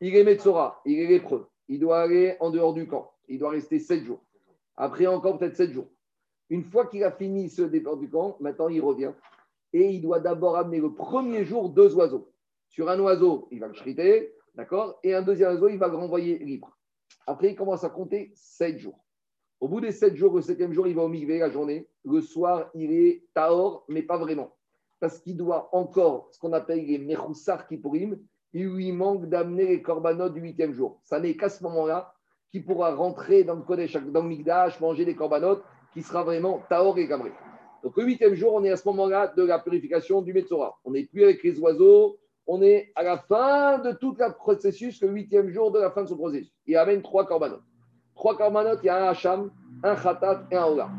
Il est Metzora, il est lépreux. Il doit aller en dehors du camp. Il doit rester 7 jours. Après encore peut-être 7 jours. Une fois qu'il a fini ce départ du camp, maintenant il revient. Et il doit d'abord amener le premier jour deux oiseaux. Sur un oiseau, il va le chriter, d'accord? Et un deuxième oiseau, il va le renvoyer libre. Après, il commence à compter 7 jours. Au bout des 7 jours, le septième jour, il va au migvé la journée. Le soir, il est taor, mais pas vraiment. Parce qu'il doit encore, ce qu'on appelle les mechoussar kippurim, il lui manque d'amener les korbanot du huitième jour. Ça n'est qu'à ce moment-là qu'il pourra rentrer dans le Kodesh, dans le Migdash, manger des korbanot, qui sera vraiment taor et gamré. Donc le huitième jour, on est à ce moment-là de la purification du Metzora. On n'est plus avec les oiseaux, on est à la fin de tout le processus, le huitième jour de la fin de ce processus. Il amène trois corbanotes. Trois corbanotes, il y a un hacham, un khatat et un ola.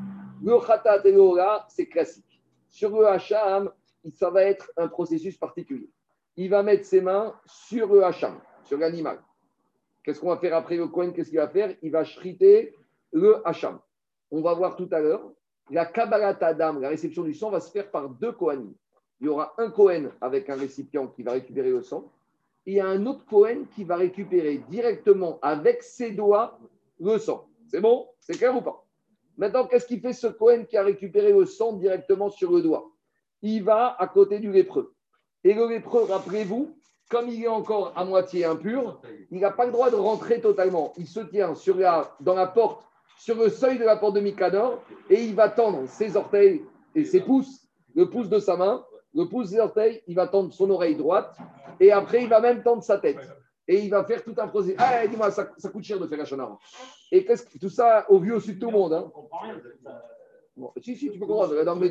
Le khatat et le ola, c'est classique. Sur le hacham, ça va être un processus particulier. Il va mettre ses mains sur le hacham, sur l'animal. Qu'est-ce qu'on va faire après le Kohen? Qu'est-ce qu'il va faire? Il va shriter le hacham. On va voir tout à l'heure, la Kabbalat Adam, la réception du sang, va se faire par deux Kohanim. Il y aura un Kohen avec un récipient qui va récupérer le sang, et il y a un autre Kohen qui va récupérer directement avec ses doigts le sang. C'est bon? C'est clair ou pas? Maintenant, qu'est-ce qu'il fait ce Kohen qui a récupéré le sang directement sur le doigt? Il va à côté du lépreux. Et le lépreux, rappelez-vous, comme il est encore à moitié impur, il n'a pas le droit de rentrer totalement. Il se tient sur dans la porte, sur le seuil de la porte de Mikador, et il va tendre ses orteils et ses pouces, le pouce de sa main, le pouce des orteils, il va tendre son oreille droite, et après il va même tendre sa tête. Et il va faire tout un procès. Ah, dis-moi, ça, coûte cher de faire chanard. Et qu'est-ce que, tout ça au vu au sud de tout le monde. Hein. Bon, si, si, tu peux comprendre. Dans le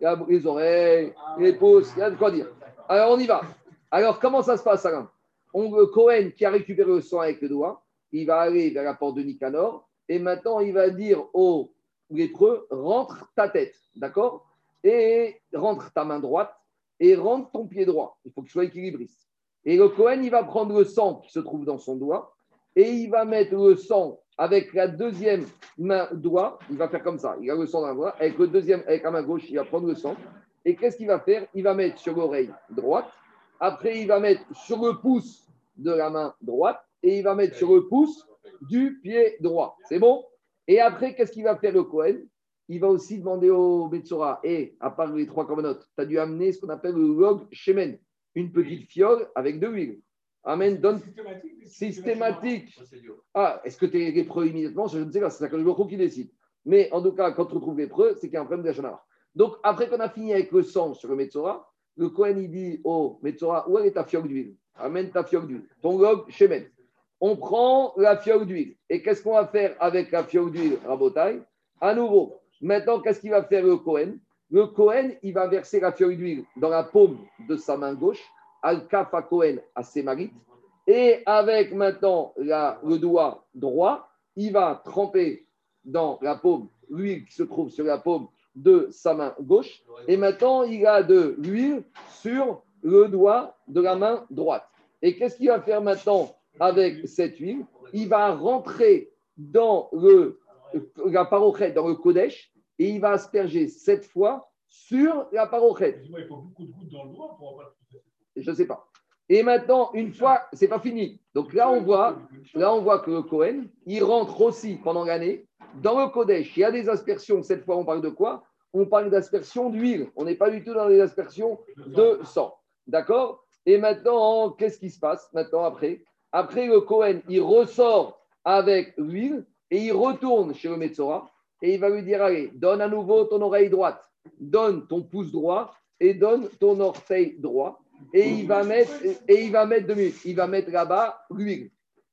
il y a les oreilles, les pouces, il y a de quoi dire. Alors, on y va. Alors, comment ça se passe, Alain Cohen qui a récupéré le sang avec le doigt, il va aller vers la porte de Nicanor, et maintenant, il va dire au lépreux, rentre ta tête, d'accord? Et rentre ta main droite, et rentre ton pied droit. Il faut qu'il soit équilibriste. Et le Cohen, il va prendre le sang qui se trouve dans son doigt, et il va mettre le sang avec la deuxième main doigt, il va faire comme ça, il a le sang dans la doigt, avec le deuxième, avec la main gauche, il va prendre le sang. Et qu'est-ce qu'il va faire? Il va mettre sur l'oreille droite, après il va mettre sur le pouce de la main droite, et il va mettre sur le pouce du pied droit. C'est bon? Et après, qu'est-ce qu'il va faire le Cohen Il va aussi demander au Betsora, et à part les trois commandants, tu as dû amener ce qu'on appelle le log shemen, une petite fiole avec de l'huile. Amen, donne systématique. Ah, est-ce que tu es lépreux immédiatement? Je ne sais pas, c'est ça que je qui décide. Mais en tout cas, quand on trouve lépreux, c'est qu'il y a un problème d'Achonara. Donc, après qu'on a fini avec le sang sur le Metzora, le Cohen, il dit au Metzora, où est ta fiole d'huile? Amène ta fiole d'huile. Ton log, Shemen. On prend la fiole d'huile. Et qu'est-ce qu'on va faire avec la fiole d'huile, Rabotai? À nouveau, maintenant, qu'est-ce qu'il va faire le Cohen Le Cohen, il va verser la fiole d'huile dans la paume de sa main gauche Al-Kafa Cohen à ses marites. Et avec maintenant le doigt droit, il va tremper dans la paume l'huile qui se trouve sur la paume de sa main gauche. Et maintenant, il a de l'huile sur le doigt de la main droite. Et qu'est-ce qu'il va faire maintenant avec cette huile? Il va rentrer dans le, la parochette, dans le Kodesh, et il va asperger cette fois sur la parochette. Il faut beaucoup de gouttes dans le doigt pour avoir je ne sais pas. Et maintenant, une fois, c'est pas fini. Donc là, on voit, là, on voit que le Cohen, il rentre aussi pendant l'année dans le Kodesh. Il y a des aspersions. Cette fois, on parle de quoi? On parle d'aspersions d'huile. On n'est pas du tout dans les aspersions de sang. D'accord? Et maintenant, qu'est-ce qui se passe maintenant après? Après, le Cohen, il ressort avec l'huile et il retourne chez le Metzora et il va lui dire Allez, donne à nouveau ton oreille droite, donne ton pouce droit et donne ton orteil droit et il va mettre, et il va mettre deux. Il va mettre là-bas l'huile.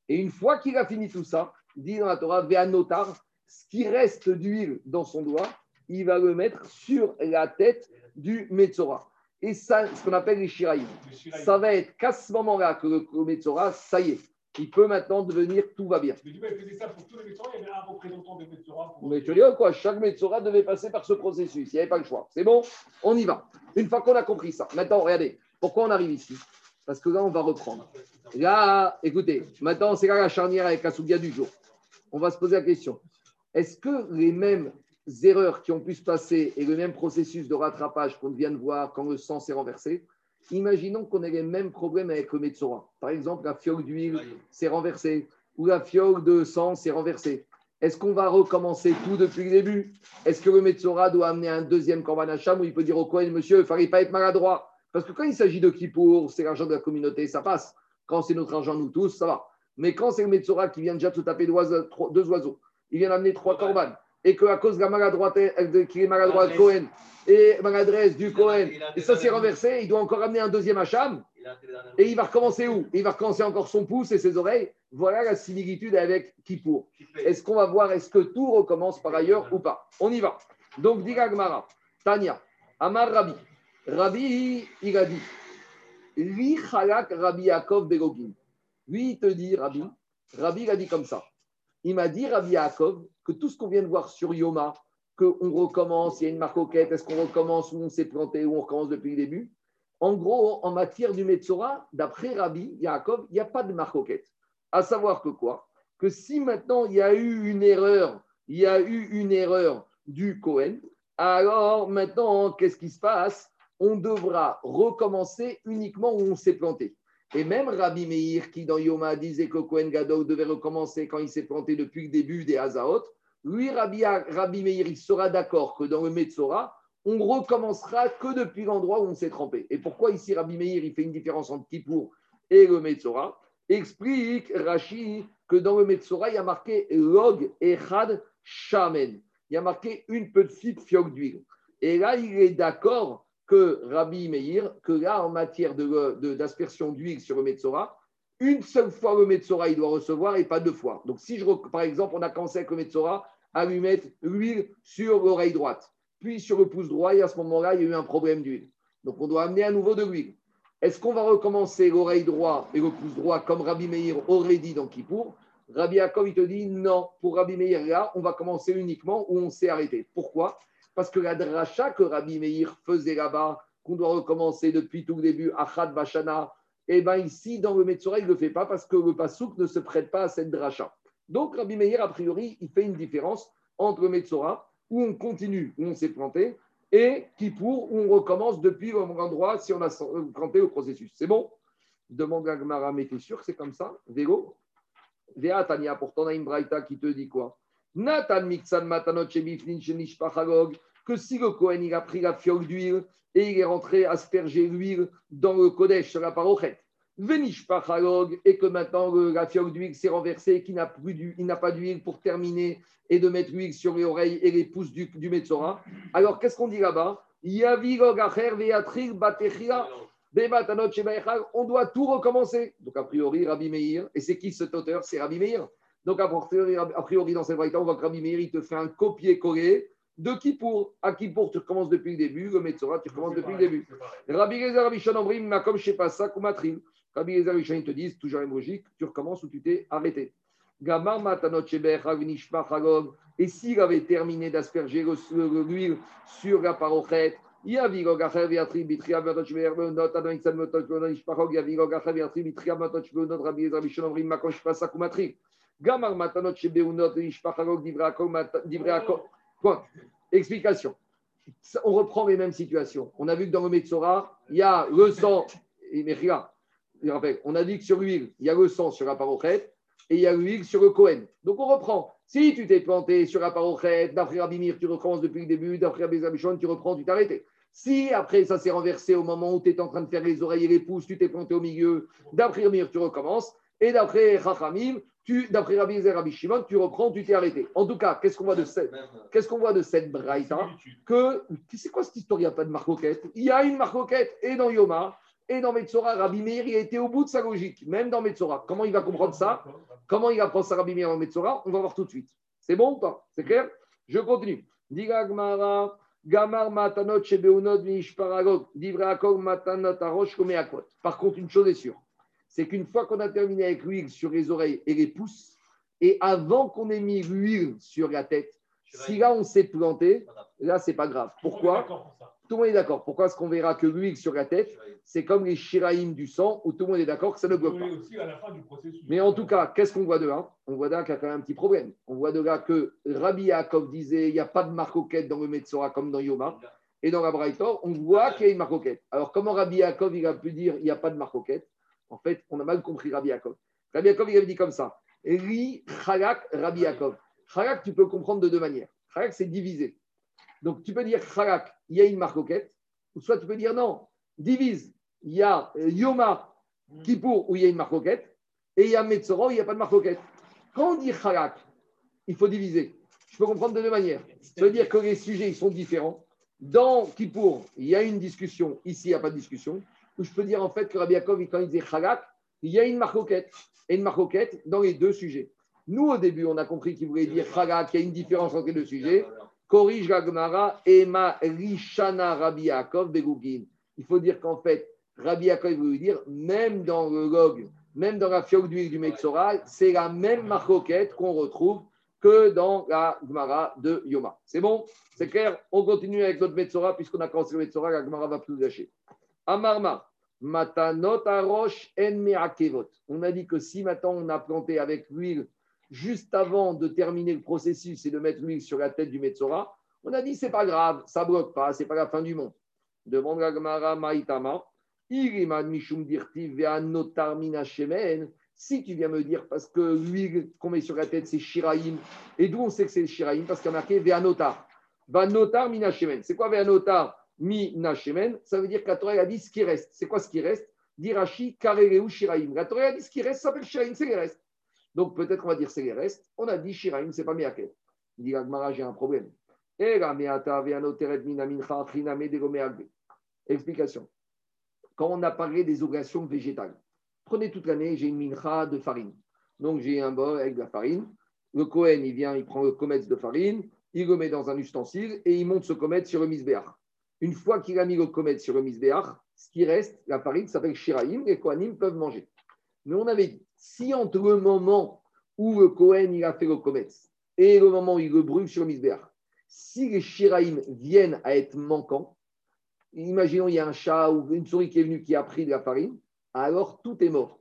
Et une fois qu'il a fini tout ça, dit dans la Torah, notar, ce qui reste d'huile dans son doigt, il va le mettre sur la tête du Metzora. Et ça, ce qu'on appelle les Shiraïm. Ça va être qu'à ce moment-là que le, Metzora, ça y est, il peut maintenant devenir tout va bien. Mais du coup, il faisait ça pour tous les Metzora, il y avait un représentant des Metzora. Mais tu dis quoi? Chaque Metzora devait passer par ce processus. Il n'y avait pas le choix. C'est bon? On y va. Une fois qu'on a compris ça. Maintenant, regardez, pourquoi on arrive ici? Parce que là, on va reprendre. Là, écoutez, maintenant, c'est là la charnière avec la Sougia du jour. On va se poser la question. Est-ce que les mêmes erreurs qui ont pu se passer et le même processus de rattrapage qu'on vient de voir quand le sang s'est renversé, imaginons qu'on ait les mêmes problèmes avec le Metsora. Par exemple, la fiole d'huile s'est renversée ou la fiole de sang s'est renversée. Est-ce qu'on va recommencer tout depuis le début? Est-ce que le Metsora doit amener un deuxième Korban Hacham où il peut dire au Cohen, monsieur, il ne fallait pas être maladroit parce que quand il s'agit de Kippour, c'est l'argent de la communauté, ça passe. Quand c'est notre argent, nous tous, ça va. Mais quand c'est le Metzora qui vient déjà se taper deux oiseaux, il vient d'amener trois corbanes, et qu'à cause de la maladroite, qui est maladroit de Cohen, et maladresse du Cohen, et ça s'est renversé, il doit encore amener un deuxième Hacham, et il va recommencer où? Il va recommencer encore son pouce et ses oreilles. Voilà la similitude avec Kippour. Est-ce qu'on va voir, est-ce que tout recommence par ailleurs ou pas? On y va. Donc, dit Tania, Amar Rabbi. Rabbi, il a dit Li Chalak Rabbi Yaakov Begogin. Lui, il te dit, Rabbi, Rabbi, il a dit comme ça. Il m'a dit, Rabbi Yaakov, que tout ce qu'on vient de voir sur Yoma, qu'on recommence, il y a une marcoquette, est-ce qu'on recommence ou on s'est planté ou on recommence depuis le début? En gros, en matière du Metzora, d'après Rabbi Yaakov, il n'y a pas de marcoquette. À savoir que quoi? Que si maintenant il y a eu une erreur, il y a eu une erreur du Cohen, alors maintenant, qu'est-ce qui se passe? On devra recommencer uniquement où on s'est planté. Et même Rabbi Meir, qui dans Yoma disait que Cohen Gadol devait recommencer quand il s'est planté depuis le début des Hazaot, lui, Rabbi, Rabbi Meir, il sera d'accord que dans le Metzora, on recommencera que depuis l'endroit où on s'est trempé. Et pourquoi ici Rabbi Meir, il fait une différence entre Kippour et le Metzora? Explique Rashi que dans le Metzora, il y a marqué Log Echad Shamen. Il y a marqué une petite fioque d'huile. Et là, il est d'accord que Rabbi Meir, que là, en matière d'aspersion de, d'huile sur le Metzora, une seule fois le Metzora, il doit recevoir et pas deux fois. Donc, si je, par exemple, on a commencé avec le Metzora à lui mettre l'huile sur l'oreille droite, puis sur le pouce droit, et à ce moment-là, il y a eu un problème d'huile. Donc, on doit amener à nouveau de l'huile. Est-ce qu'on va recommencer l'oreille droite et le pouce droit comme Rabbi Meir aurait dit dans Kippour? Rabbi Yaakov, il te dit non, pour Rabbi Meir, là, on va commencer uniquement où on s'est arrêté. Pourquoi? Parce que la dracha que Rabbi Meir faisait là-bas, qu'on doit recommencer depuis tout le début, Achad Bashana, et bien ici, dans le Metzora, il ne le fait pas parce que le Pasouk ne se prête pas à cette dracha. Donc Rabbi Meir, a priori, il fait une différence entre le Metzora, où on continue, où on s'est planté, et Kippour, où on recommence depuis le même endroit si on a planté le processus. C'est bon? Demande à Gmara, mais t'es sûr que c'est comme ça? Vélo? Véa Tania, pourtant on a une qui te dit quoi? Nathan Mixan Matanot que si le Kohen il a pris la fiole d'huile et il est rentré asperger l'huile dans le Kodesh sur la parochet, Venish Pachalog, et que maintenant la fiole d'huile s'est renversée et qu'il n'a plus il n'a pas d'huile pour terminer et de mettre l'huile sur les oreilles et les pouces du, du. Alors qu'est-ce qu'on dit là-bas? On doit tout recommencer. Donc, a priori, Rabbi Meir, et c'est qui cet auteur? C'est Rabbi Meir. Donc, a priori, a priori dans cette variété, on voit que Rabbi Meir, il te fait un copier-coller de Kippour. À Kippour, tu recommences depuis le début, le Metzora, tu recommences depuis le début. Rabbi Gezer, Rabbi sais pas ça, Koumatrim. Rabbi Gezer, Rabbi ils te disent, toujours la même logique, tu recommences ou tu t'es arrêté. Gamar Matanot Sheber, Et s'il avait terminé d'asperger l'huile sur la parochet, Yavirog Acher Viatri Bitria Matot Shveernot Adon Iksan Motot Shveernot Ishpachog Yavirog Acher Viatri Bitria Matot Shveernot Rabbi Gamar Matanot Point. Explication. On reprend les mêmes situations. On a vu que dans le Metzora, il y a le sang, mais on a dit que sur l'huile, il y a le sang sur la parochet et il y a l'huile sur le Cohen. Donc on reprend. Si tu t'es planté sur la parochet, d'après Rabbi tu recommences depuis le début, d'après Rabbi Zabichon, tu reprends, tu t'es arrêté. Si après ça s'est renversé au moment où tu étais en train de faire les oreilles et les pouces, tu t'es planté au milieu, d'après Mir, tu recommences. Et d'après Chachamim, d'après Rabbi Zer, Rabbi Shimon, tu reprends, tu t'es arrêté. En tout cas, qu'est-ce qu'on voit de cette, qu'est-ce qu'on voit de cette braïta Que c'est quoi cette histoire Il n'y a pas de marcoquette? Il y a une marcoquette et dans Yoma et dans Metzora. Rabbi Meir, il a été au bout de sa logique, même dans Metzora. Comment il va comprendre ça? Comment il apprend ça Rabbi Meir dans Metzora? On va voir tout de suite. C'est bon ou pas? C'est clair? Je continue. Diga Gmara. Gamar matanot matanot arosh Par contre, une chose est sûre, c'est qu'une fois qu'on a terminé avec l'huile sur les oreilles et les pouces, et avant qu'on ait mis l'huile sur la tête, si là on s'est planté, là c'est pas grave. Pourquoi tout le monde est d'accord. Pourquoi est-ce qu'on verra que l'huile sur la tête, c'est comme les shiraïm du sang, où tout le monde est d'accord que ça ne bloque pas. Mais en tout cas, qu'est-ce qu'on voit de là? On voit de là qu'il y a quand même un petit problème. On voit de là que Rabbi Yaakov disait il n'y a pas de marcoquette dans le Metzora comme dans Yoma. Et dans la Braïtor, on voit qu'il y a une marcoquette. Alors, comment Rabbi Yaakov il a pu dire il n'y a pas de marcoquette? En fait, on a mal compris Rabbi Yaakov. Rabbi Yaakov, il avait dit comme ça Ri, Chalak, Rabbi Yaakov. Chalak, tu peux comprendre de deux manières. Chalak, c'est divisé. Donc, tu peux dire Chalak, il y a une marcoquette, ou soit tu peux dire non, divise, il y a euh, Yoma, Kippour, où il y a une marcoquette, et il y a Metzora, où il n'y a pas de marcoquette. Quand on dit Chalak, il faut diviser. Je peux comprendre de deux manières. Ça veut dire que les sujets ils sont différents. Dans Kippour, il y a une discussion, ici, il n'y a pas de discussion. Ou je peux dire en fait que Rabbi Yaakov, quand il dit Chalak, il y a une marcoquette, et une marcoquette dans les deux sujets. Nous, au début, on a compris qu'il voulait dire Chalak, il y a une différence entre les deux sujets. Corrige Gagmara, Ema Rishana Rabbi Yaakov Begugin. Il faut dire qu'en fait, Rabbi Yaakov voulait dire, même dans le log, même dans la fiole d'huile du Metzora, c'est la même marcoquette qu'on retrouve que dans la Gemara de Yoma. C'est bon? C'est clair? On continue avec notre Metzora, puisqu'on a commencé le Metzora, la Gemara va plus lâcher. Amarma, matanot arosh en. On a dit que si maintenant on a planté avec l'huile juste avant de terminer le processus et de mettre l'huile sur la tête du Metzora, on a dit c'est pas grave, ça bloque pas, c'est pas la fin du monde. Demande la Gemara Maïtama, Mishum Shemen. Si tu viens me dire parce que l'huile qu'on met sur la tête c'est Shiraim, et d'où on sait que c'est Shiraim? Parce qu'il y a marqué Ve'anotar. Ve'anotar Mina Shemen. C'est quoi Ve'anotar Mina Shemen Ça veut dire que la Torah a dit ce qui reste. C'est quoi ce qui reste? Dirachi Kareleu Shiraim. La Torah a dit ce qui reste ça s'appelle Shiraim, c'est les restes. Donc peut-être qu'on va dire c'est les restes. On a dit Shiraim, c'est pas Meakel. Il dit Agmara, j'ai un problème. Explication. Quand on a parlé des obligations végétales, prenez toute l'année, j'ai une mincha de farine. Donc j'ai un bol avec de la farine. Le Cohen, il vient, il prend le comète de farine, il le met dans un ustensile et il monte ce comète sur le misbéach. Une fois qu'il a mis le comète sur le misbéach, ce qui reste, la farine s'appelle shiraim, les Kohanim peuvent manger. Mais on avait dit, si entre le moment où le Cohen il a fait le comète et le moment où il le brûle sur le misbéach, si les shiraim viennent à être manquants, imaginons il y a un chat ou une souris qui est venue qui a pris de la farine, alors tout est mort.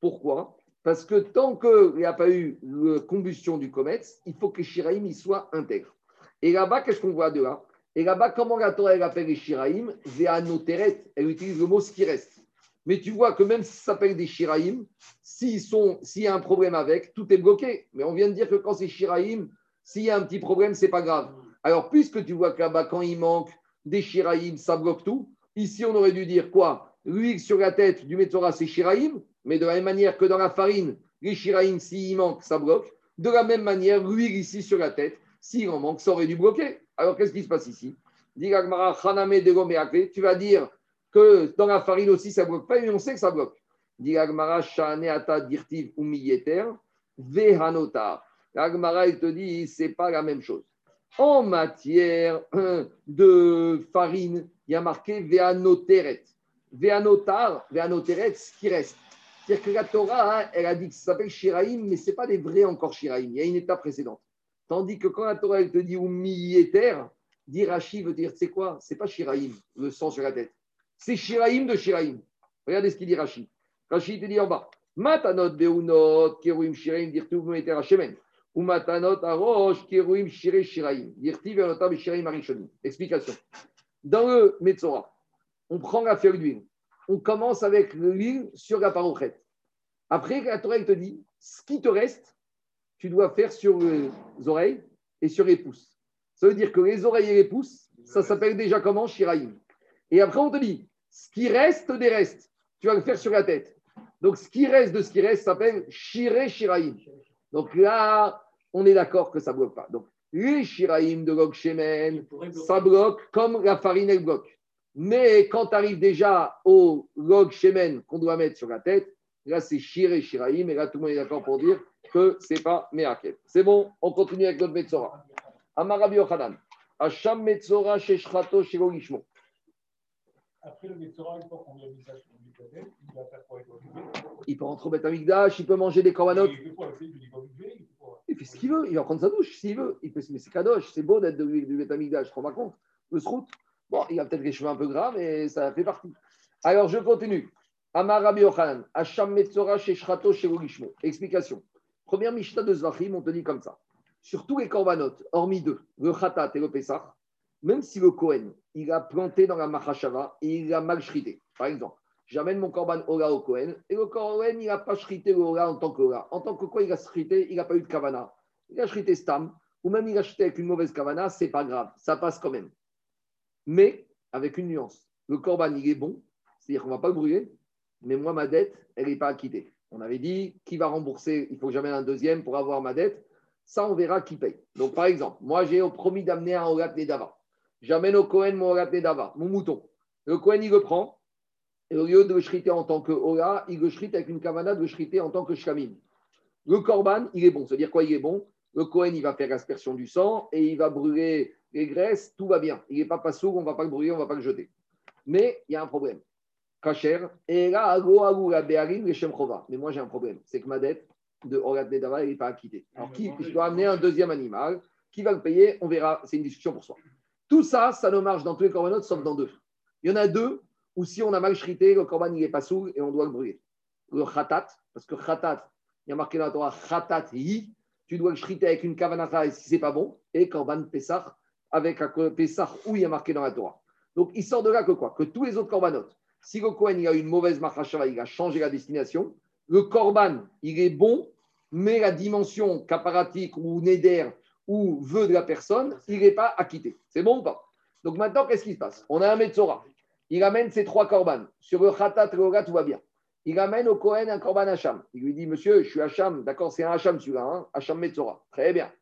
Pourquoi? Parce que tant qu'il n'y a pas eu la combustion du comète, il faut que les shiraim soient intègres. Et là-bas, qu'est-ce qu'on voit de là? Et là-bas, comment la Torah elle appelle les shiraim Veanoteret, elle utilise le mot ce qui reste. Mais tu vois que même si ça s'appelle des shiraim, s'il y a un problème avec, tout est bloqué. Mais on vient de dire que quand c'est shiraim, s'il y a un petit problème, c'est pas grave. Alors, puisque tu vois que là-bas, quand il manque des shiraim, ça bloque tout, ici, on aurait dû dire quoi? L'huile sur la tête du Metzora, c'est shiraim, mais de la même manière que dans la farine, les shiraim, s'il manque, ça bloque. De la même manière, l'huile ici sur la tête, s'il en manque, ça aurait dû bloquer. Alors, qu'est-ce qui se passe ici? Tu vas dire que dans la farine aussi, ça ne bloque pas, mais on sait que ça bloque. L'Agmara, il te dit, c'est pas la même chose. En matière de farine, il y a marqué Veanoteret. Veanotar, Veanoteret, ce qui reste. C'est-à-dire que la Torah, elle a dit que ça s'appelle Shiraim, mais ce n'est pas des vrais encore Shiraim. Il y a une étape précédente. Tandis que quand la Torah, elle te dit Umiyéter, dit Rashi veut dire, c'est quoi? C'est pas Shiraim, le sang sur la tête. C'est Shiraim de Shiraim. Regardez ce qu'il dit Rashi. Rashi te dit en bas. Matanot beunot keruim shiraim dirtu meter hashemen. Ou matanot arosh keruim shire shiraim. Dirti velotam shiraim arishonim. Explication. Dans le Metzora, on prend la feuille d'huile. On commence avec l'huile sur la parochette. Après, la Torah te dit, ce qui te reste, tu dois faire sur les oreilles et sur les pouces. Ça veut dire que les oreilles et les pouces, ça s'appelle déjà comment Shiraim. Et après, on te dit, ce qui reste des restes, tu vas le faire sur la tête. Donc, ce qui reste de ce qui reste s'appelle Shiré Shiraim. Donc là, on est d'accord que ça ne bloque pas. Donc, les Shiraim de Gog Shemen, ça bloque comme la farine, elle bloque. Mais quand tu arrives déjà au Gog Shemen qu'on doit mettre sur la tête, là, c'est Shiré Shiraim. Et là, tout le monde est d'accord pour dire que ce n'est pas Meaket. C'est bon, on continue avec notre Metzora. Amarabi Yochanan. Hacham Metzora Sheshrato Shirogishmo. Après le Metzora, une fois qu'on lui a mis ça sur le Mikadel, il va faire quoi Il peut rentrer au Betamikdash, il peut manger des corbanotes. Il fait Il ce qu'il veut, il va prendre sa douche s'il veut. Il peut, mais c'est kadosh, c'est beau d'être du, du Betamikdash, je ne rends pas compte? Le srout, bon, il a peut-être les cheveux un peu gras, mais ça fait partie. Alors, je continue. Amar Rabbi Yochanan, Hacham Metzora Sheshrato Shirogishmo. Explication. Première Mishnah de Zvachim, on te dit comme ça. Sur tous les corbanotes, hormis deux, le Khatat et le Pessah, même si le Kohen, il a planté dans la Mahashava et il a mal shrité. Par exemple, j'amène mon korban Ola au Kohen et le Kohen, il n'a pas shrité le Ola en tant que Ola. En tant que quoi il a shrité, il n'a pas eu de Kavana. Il a shrité Stam, ou même il a shrité avec une mauvaise Kavana, c'est pas grave, ça passe quand même. Mais avec une nuance. Le korban, il est bon, c'est-à-dire qu'on ne va pas le brûler, mais moi, ma dette, elle n'est pas acquittée. On avait dit, qui va rembourser Il faut j'amène un deuxième pour avoir ma dette. Ça, on verra qui paye. Donc, par exemple, moi, j'ai promis d'amener un Olat Nedava. J'amène au Cohen mon Olat Nedava, mon mouton. Le Cohen, il le prend. Et au lieu de le shriter en tant que Ola, il le shrite avec une kavana de shriter en tant que shkamim. Le Korban, il est bon. C'est-à-dire quoi Il est bon? Le Cohen, il va faire l'aspersion du sang et il va brûler les graisses. Tout va bien. Il n'est pas pas sourd, on ne va pas le brûler, on ne va pas le jeter. Mais il y a un problème. Kacher. Et là, Ago, Ago, la. Mais moi, j'ai un problème. C'est que ma dette de Orat Nedava, n'est pas acquittée. Alors, qui, je dois amener un deuxième animal. Qui va le payer On verra. C'est une discussion pour soi. Tout ça, ça ne marche dans tous les corbanotes, sauf dans deux. Il y en a deux où si on a mal chrité, le corban n'est pas sourd et on doit le brûler. Le khatat, parce que khatat, il y a marqué dans la Torah khatat yi, tu dois le shriter avec une kavanata et si c'est pas bon, et korban pesach avec un pesach où il y a marqué dans la Torah. Donc il sort de là que quoi? Que tous les autres corbanotes, si le Kohen il a une mauvaise machashava, il a changé la destination, le korban il est bon, mais la dimension caparatique ou neder ou vœu de la personne, il n'est pas acquitté. C'est bon ou pas? Donc maintenant, qu'est-ce qui se passe? On a un Metzora. Il amène ses trois korban. Sur le Khatat tout va bien. Il amène au Kohen un korban Hacham. Il lui dit Monsieur, je suis Hacham. D'accord, c'est un Hacham celui-là, hein Hacham Metzora. Très bien.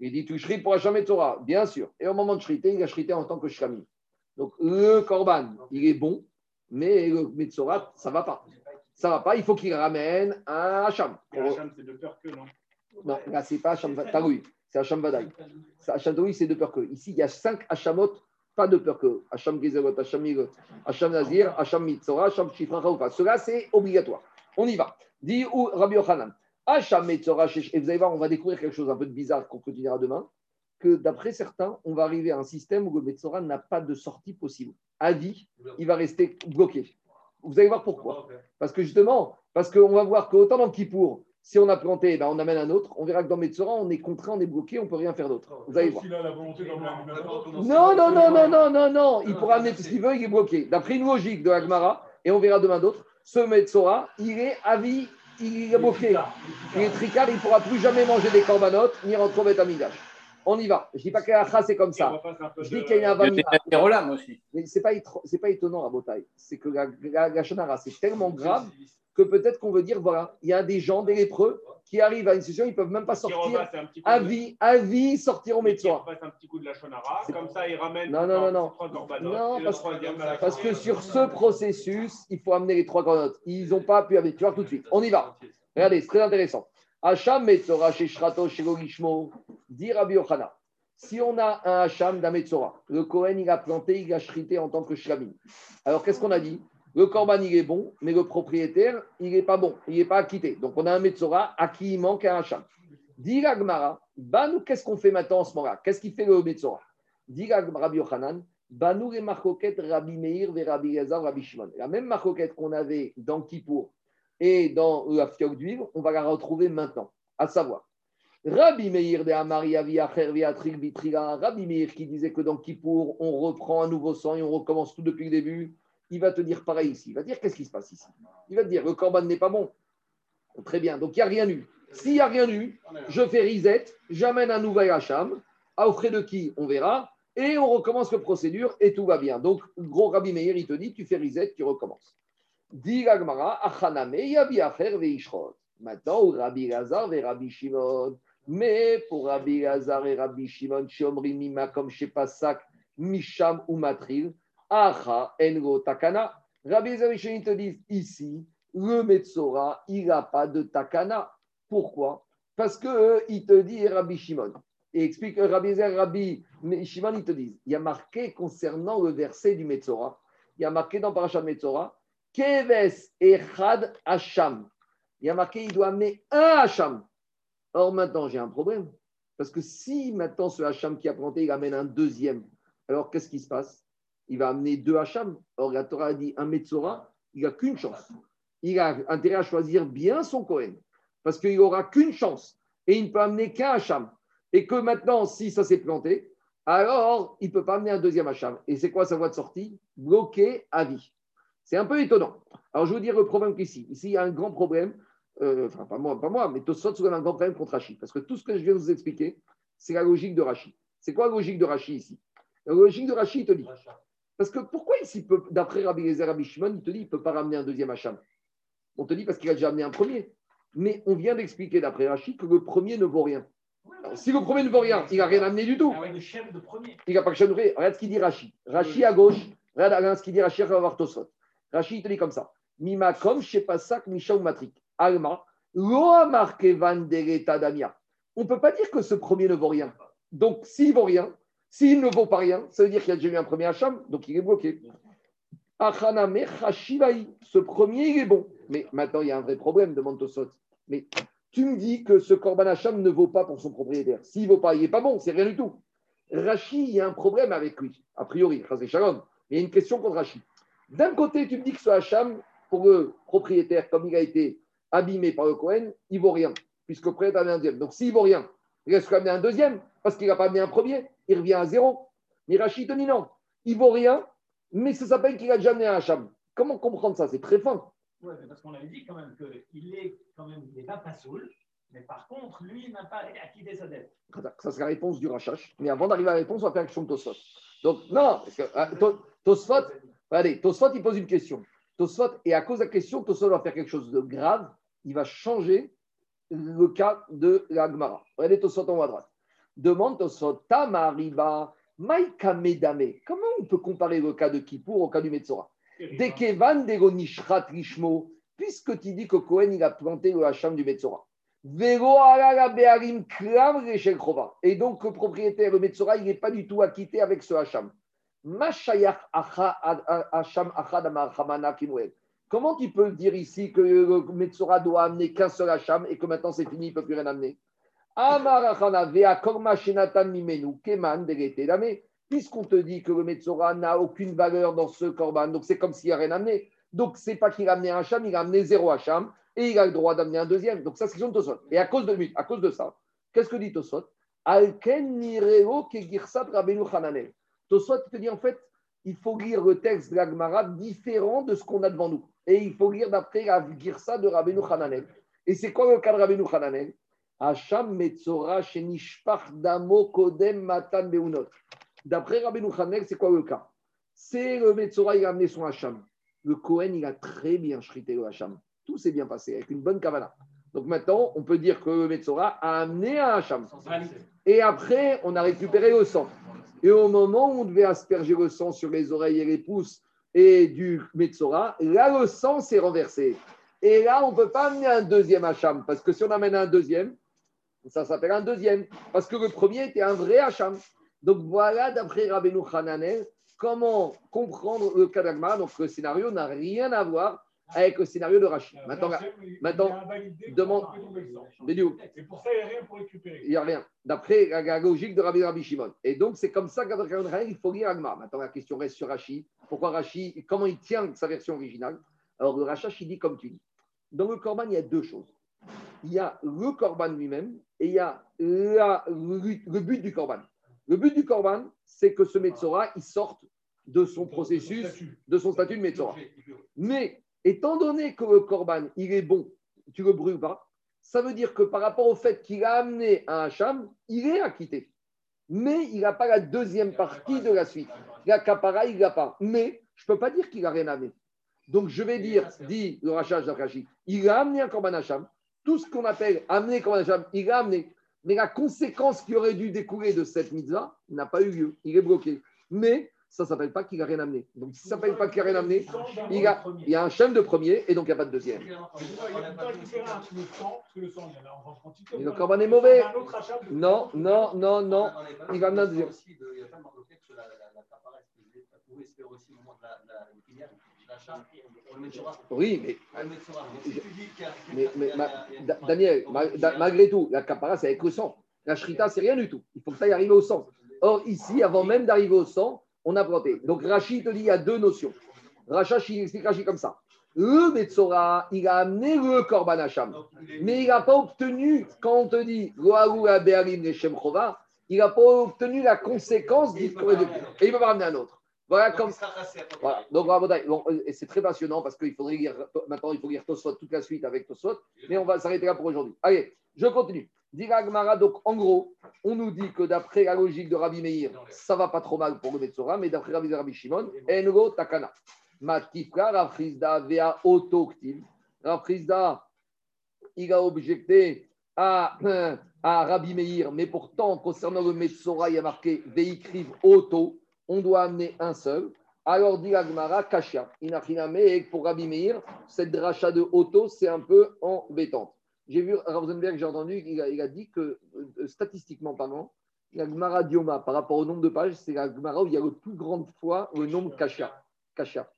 Il dit Tu shrit pour Hacham Metzora? Bien sûr. Et au moment de shriter, il a shrité en tant que Shkami. Donc le korban, il est bon, mais le Metzora, ça ne va pas. Ça ne va pas. Il faut qu'il ramène un Hacham. Hacham, c'est de peur que, non? Non, là, c'est pas Hacham Taroui. C'est Hacham Vadaï. Hacham Taroui, c'est de peur que. Ici, il y a cinq Hachamot pas de peur que. Hacham Gezelot, Hacham Migot, Hacham Nazir, Hacham Mitzora, Hacham Shifra Chaoufa. Cela, c'est obligatoire. On y va. Dit ou Rabbi Yochanan. Hacham Mitzora, et vous allez voir, on va découvrir quelque chose un peu de bizarre qu'on continuera demain, que d'après certains, on va arriver à un système où le Metzora n'a pas de sortie possible. À vie, il va rester bloqué. Vous allez voir pourquoi. Parce que justement, parce qu'on va voir qu'autant dans Kippour, si on a planté, ben on amène un autre. On verra que dans Metzora, on est contraint, on est bloqué, on ne peut rien faire d'autre. Vous allez voir. A la volonté Non, non, non, non, non, non, non. Il pourra amener tout ce qu'il veut, il est bloqué. D'après une logique de Agmara, et on verra demain d'autres, ce Metzora, il est à vie, il est bloqué. Il est tricard, il ne pourra plus jamais manger des corbanotes, ni rentrer au Betamigdash. On y va. Je ne dis pas qu'Acha, c'est comme ça. Je dis qu'il y a un Il y a des Rolam aussi. Mais ce n'est pas, pas étonnant à Botaï. C'est que la, la, la Shonara, c'est tellement grave que peut-être qu'on veut dire voilà, il y a des gens, des lépreux, qui arrivent à une situation, ils ne peuvent même pas sortir à vie, à vie, sortir au Metzora. repasse un petit coup de la Shonara, C'est- comme ça il ramène Non, non, non, non. trois Non, parce- la que sur ce processus, il faut amener les trois grenottes. Ils n'ont pas pu amener. Tu vois tout de suite. On y va. Regardez, c'est très intéressant. Hacham Metzora chez Shrato, chez dit Rabbi Yochana. Si on a un Hacham d'un le Kohen, il a planté, il a shrité en tant que shlamim. Alors, qu'est-ce qu'on a dit? Le Korban, il est bon, mais le propriétaire, il n'est pas bon, il n'est pas acquitté. Donc, on a un Metzora à qui il manque un Hacham. Dit la Gemara, Banou, qu'est-ce qu'on fait maintenant en ce moment-là? Qu'est-ce qu'il fait le Metzora? Dit Rabbi Yochanan, Banou et Rabbi Meir, Rabbi Yazar, Rabbi Shimon. La même Marcoquet qu'on avait dans Kippour et dans la fioque on va la retrouver maintenant. À savoir, Rabbi Meir de Amari Vitrila, Rabbi Meir qui disait que dans Kippour, on reprend un nouveau sang et on recommence tout depuis le début, il va te dire pareil ici. Il va dire qu'est-ce qui se passe ici? Il va te dire le corban n'est pas bon. Très bien, donc il n'y a rien eu. S'il n'y a rien eu, je fais reset, j'amène un nouvel Hacham, à auprès de qui on verra, et on recommence la procédure et tout va bien. Donc, gros Rabbi Meir, il te dit, tu fais reset, tu recommences. Dit l'Agmara, Achaname, Yabi Acher Veishrot. Maintenant, Rabbi Lazar et Rabbi Shimon. Mais pour Rabbi Lazar et Rabbi Shimon, Shomri Mima comme chez Pasak, Misham ou Matril, Acha Engo Takana. Rabbi Lazar et Shimon te disent ici, le Metzora, il n'a pas de Takana. Pourquoi? Parce que euh, il te dit Rabbi Shimon. Et explique euh, Rabbi Zer, Rabbi Shimon, ils te disent il y a marqué concernant le verset du Metzora, il y a marqué dans Parashat Metzora, Keves Echad Hacham. Il y a marqué il doit amener un Hacham. Or maintenant, j'ai un problème. Parce que si maintenant ce Hacham qui a planté, il amène un deuxième, alors qu'est-ce qui se passe? Il va amener deux Hacham. Or la Torah a dit un Metzora, il n'a qu'une chance. Il a intérêt à choisir bien son Cohen. Parce qu'il n'aura qu'une chance. Et il ne peut amener qu'un Hacham. Et que maintenant, si ça s'est planté, alors il ne peut pas amener un deuxième Hacham. Et c'est quoi sa voie de sortie? Bloqué à vie. C'est un peu étonnant. Alors je veux dire le problème qu'ici, ici il y a un grand problème, euh, enfin pas moi, pas moi, mais Tosot soulève un grand problème contre Rachid. Parce que tout ce que je viens de vous expliquer, c'est la logique de Rachid. C'est quoi la logique de Rachid ici? La logique de Rachid, il te dit. Parce que pourquoi ici, d'après Rabbi Gezer, Rabbi Shimon, il te dit il ne peut pas ramener un deuxième Hacham? On te dit parce qu'il a déjà amené un premier. Mais on vient d'expliquer d'après Rachid que le premier ne vaut rien. Alors, si le premier ne vaut rien, il n'a rien amené du tout. Ah le chef de premier. Il n'a pas que vrai. Regarde ce qu'il dit Rachid. Rachid à gauche. Regarde, ce qu'il dit Rachid à Tosot. Rachid te dit comme ça. Mima comme chez Pasak, Misha ou Matrik. Alma. Loa marqué van dereta damia. On ne peut pas dire que ce premier ne vaut rien. Donc, s'il vaut rien, s'il ne vaut pas rien, ça veut dire qu'il y a déjà eu un premier Hacham, donc il est bloqué. Achaname. Ce premier, il est bon. Mais maintenant, il y a un vrai problème, demande Tosot. Mais tu me dis que ce Korban Hacham ne vaut pas pour son propriétaire. S'il ne vaut pas, il n'est pas bon, c'est rien du tout. Rachi, il y a un problème avec lui, a priori, Shalom. Il y a une question contre Rachi. D'un côté, tu me dis que ce Hacham, pour le propriétaire, comme il a été abîmé par le Cohen, il ne vaut rien, puisque le propriétaire a un deuxième. Donc s'il ne vaut rien, il reste quand même un deuxième, parce qu'il n'a pas amené un premier, il revient à zéro. Mais Rachi te dit non, il ne vaut rien, mais ça s'appelle qu'il a déjà amené un Hacham. Comment comprendre ça? C'est très fin. Oui, parce qu'on avait dit quand même qu'il est quand même, il n'est pas Passoul, mais par contre, lui, il n'a pas acquitté sa dette. Ça, c'est la réponse du Rachash. Mais avant d'arriver à la réponse, on va faire action de Tosfot. Donc, non, parce que euh, Tosfot, allez, Tosfot, il pose une question. Tosfot, et à cause de la question, Tosfot va faire quelque chose de grave. Il va changer le cas de la Gemara. Regardez Tosfot en haut à droite. Demande Tosfot, Tamariba, Maïka Medame. Comment on peut comparer le cas de Kippour au cas du Metzora? Dekevan Degonishrat Rishmo, puisque tu dis que Cohen il a planté le hacham du Metzora. Et donc, le propriétaire, le Metzora, il n'est pas du tout acquitté avec ce hacham. Comment tu peux dire ici que le doit amener qu'un seul hacham et que maintenant c'est fini, il ne peut plus rien amener? Puisqu'on te dit que le Metzora n'a aucune valeur dans ce korban, donc c'est comme s'il n'y a rien amené. Donc, c'est pas qu'il a amené un hacham, il a amené zéro hacham et il a le droit d'amener un deuxième. Donc, ça, c'est question de Tosot. Et à cause de, à cause de ça, qu'est-ce que dit Tosot? Alken nireo kegirsat rabenu hananel. Tosot te dit en fait, il faut lire le texte de l'Agmara différent de ce qu'on a devant nous. Et il faut lire d'après la girsa de Rabbeinu Hananel. Et c'est quoi le cas de Rabbeinu Hananel Hacham Metzora Shenishpach Damo Kodem Matan Beunot. D'après Rabbeinu Hananel, c'est quoi le cas? C'est le Metzora, il a amené son Hacham. Le Kohen, il a très bien shrité le Hacham. Tout s'est bien passé avec une bonne kavana. Donc maintenant, on peut dire que le Metzora a amené un Hacham. Et après, on a récupéré le sang. Et au moment où on devait asperger le sang sur les oreilles et les pouces et du Metzora, là, le sang s'est renversé. Et là, on ne peut pas amener un deuxième Hacham, parce que si on amène un deuxième, ça s'appelle un deuxième, parce que le premier était un vrai Hacham. Donc voilà, d'après Rabbeinu Hananel, comment comprendre le Kadagma. Donc le scénario n'a rien à voir avec le scénario de Rachid. Maintenant, maintenant demande. Et pour ça, il n'y a rien pour récupérer. Il n'y a rien. D'après la logique de Rabbi Rabbi Shimon. Et donc, c'est comme ça qu'après il faut lire Agma. Maintenant, la question reste sur Rachid. Pourquoi Rachid Comment il tient sa version originale? Alors, le Rachid, il dit comme tu dis. Dans le Corban, il y a deux choses. Il y a le Corban lui-même et il y a la, le but du Corban. Le but du Corban, c'est que ce Metzora, il sorte de son processus, de son statut de Metzora. Mais étant donné que le Corban, il est bon, tu le brûles pas, ça veut dire que par rapport au fait qu'il a amené un Hacham, il est acquitté. Mais il n'a pas la deuxième partie de la suite. La capara, il l'a pas. Mais je ne peux pas dire qu'il n'a rien amené. Donc je vais dire, dit le Rachaj d'Akrachi, il a amené un Corban Hacham. Tout ce qu'on appelle amener Corban Hacham, il a amené. Mais la conséquence qui aurait dû découler de cette mitzvah n'a pas eu lieu. Il est bloqué. Mais ça ne s'appelle pas qu'il n'a rien amené. Donc, si ça ne s'appelle pas qu'il n'a rien amené, il, a, il y a un chef de premier et donc il n'y a pas de deuxième. Mais le corban est mauvais. Non, non, non, non. Il va amener un deuxième. Oui, mais, mais, mais Daniel, malgré tout, la capara, c'est avec le sang. La shrita, c'est rien du tout. Il faut que ça y arrive au sang. Or, ici, avant même d'arriver au sang, on a planté. Donc Rachid te dit il y a deux notions. Rachid il explique Rachid comme ça. Le Metzora, il a amené le Korban Hacham. Mais il n'a pas obtenu, quand on te dit il n'a pas obtenu la conséquence du Et il ne peut pas ramener un autre. Voilà comme. Voilà. Donc, bon, c'est très passionnant parce qu'il faudrait lire. Maintenant, il faut lire Tosfot toute la suite avec Tosfot. Mais on va s'arrêter là pour aujourd'hui. Allez, je continue. Gmara, donc en gros, on nous dit que d'après la logique de Rabbi Meir, ça va pas trop mal pour le Metzora, mais d'après Rabbi, Rabbi Shimon, Engo Takana. Matifka, Rafrizda, Vea Autoctive. Rafrizda, il a objecté à, à Rabbi Meir, mais pourtant, concernant le Metzora, il y a marqué Veikriv Auto, on doit amener un seul. Alors dit Agmara, Kashia. Inachiname, et pour Rabbi Meir, cette dracha de Auto, c'est un peu embêtante. J'ai vu Rosenberg, j'ai entendu, il a, il a, dit que euh, statistiquement parlant, la Gemara Dioma, par rapport au nombre de pages, c'est la Gemara où il y a le plus grande fois le nombre Kasha. Kasha.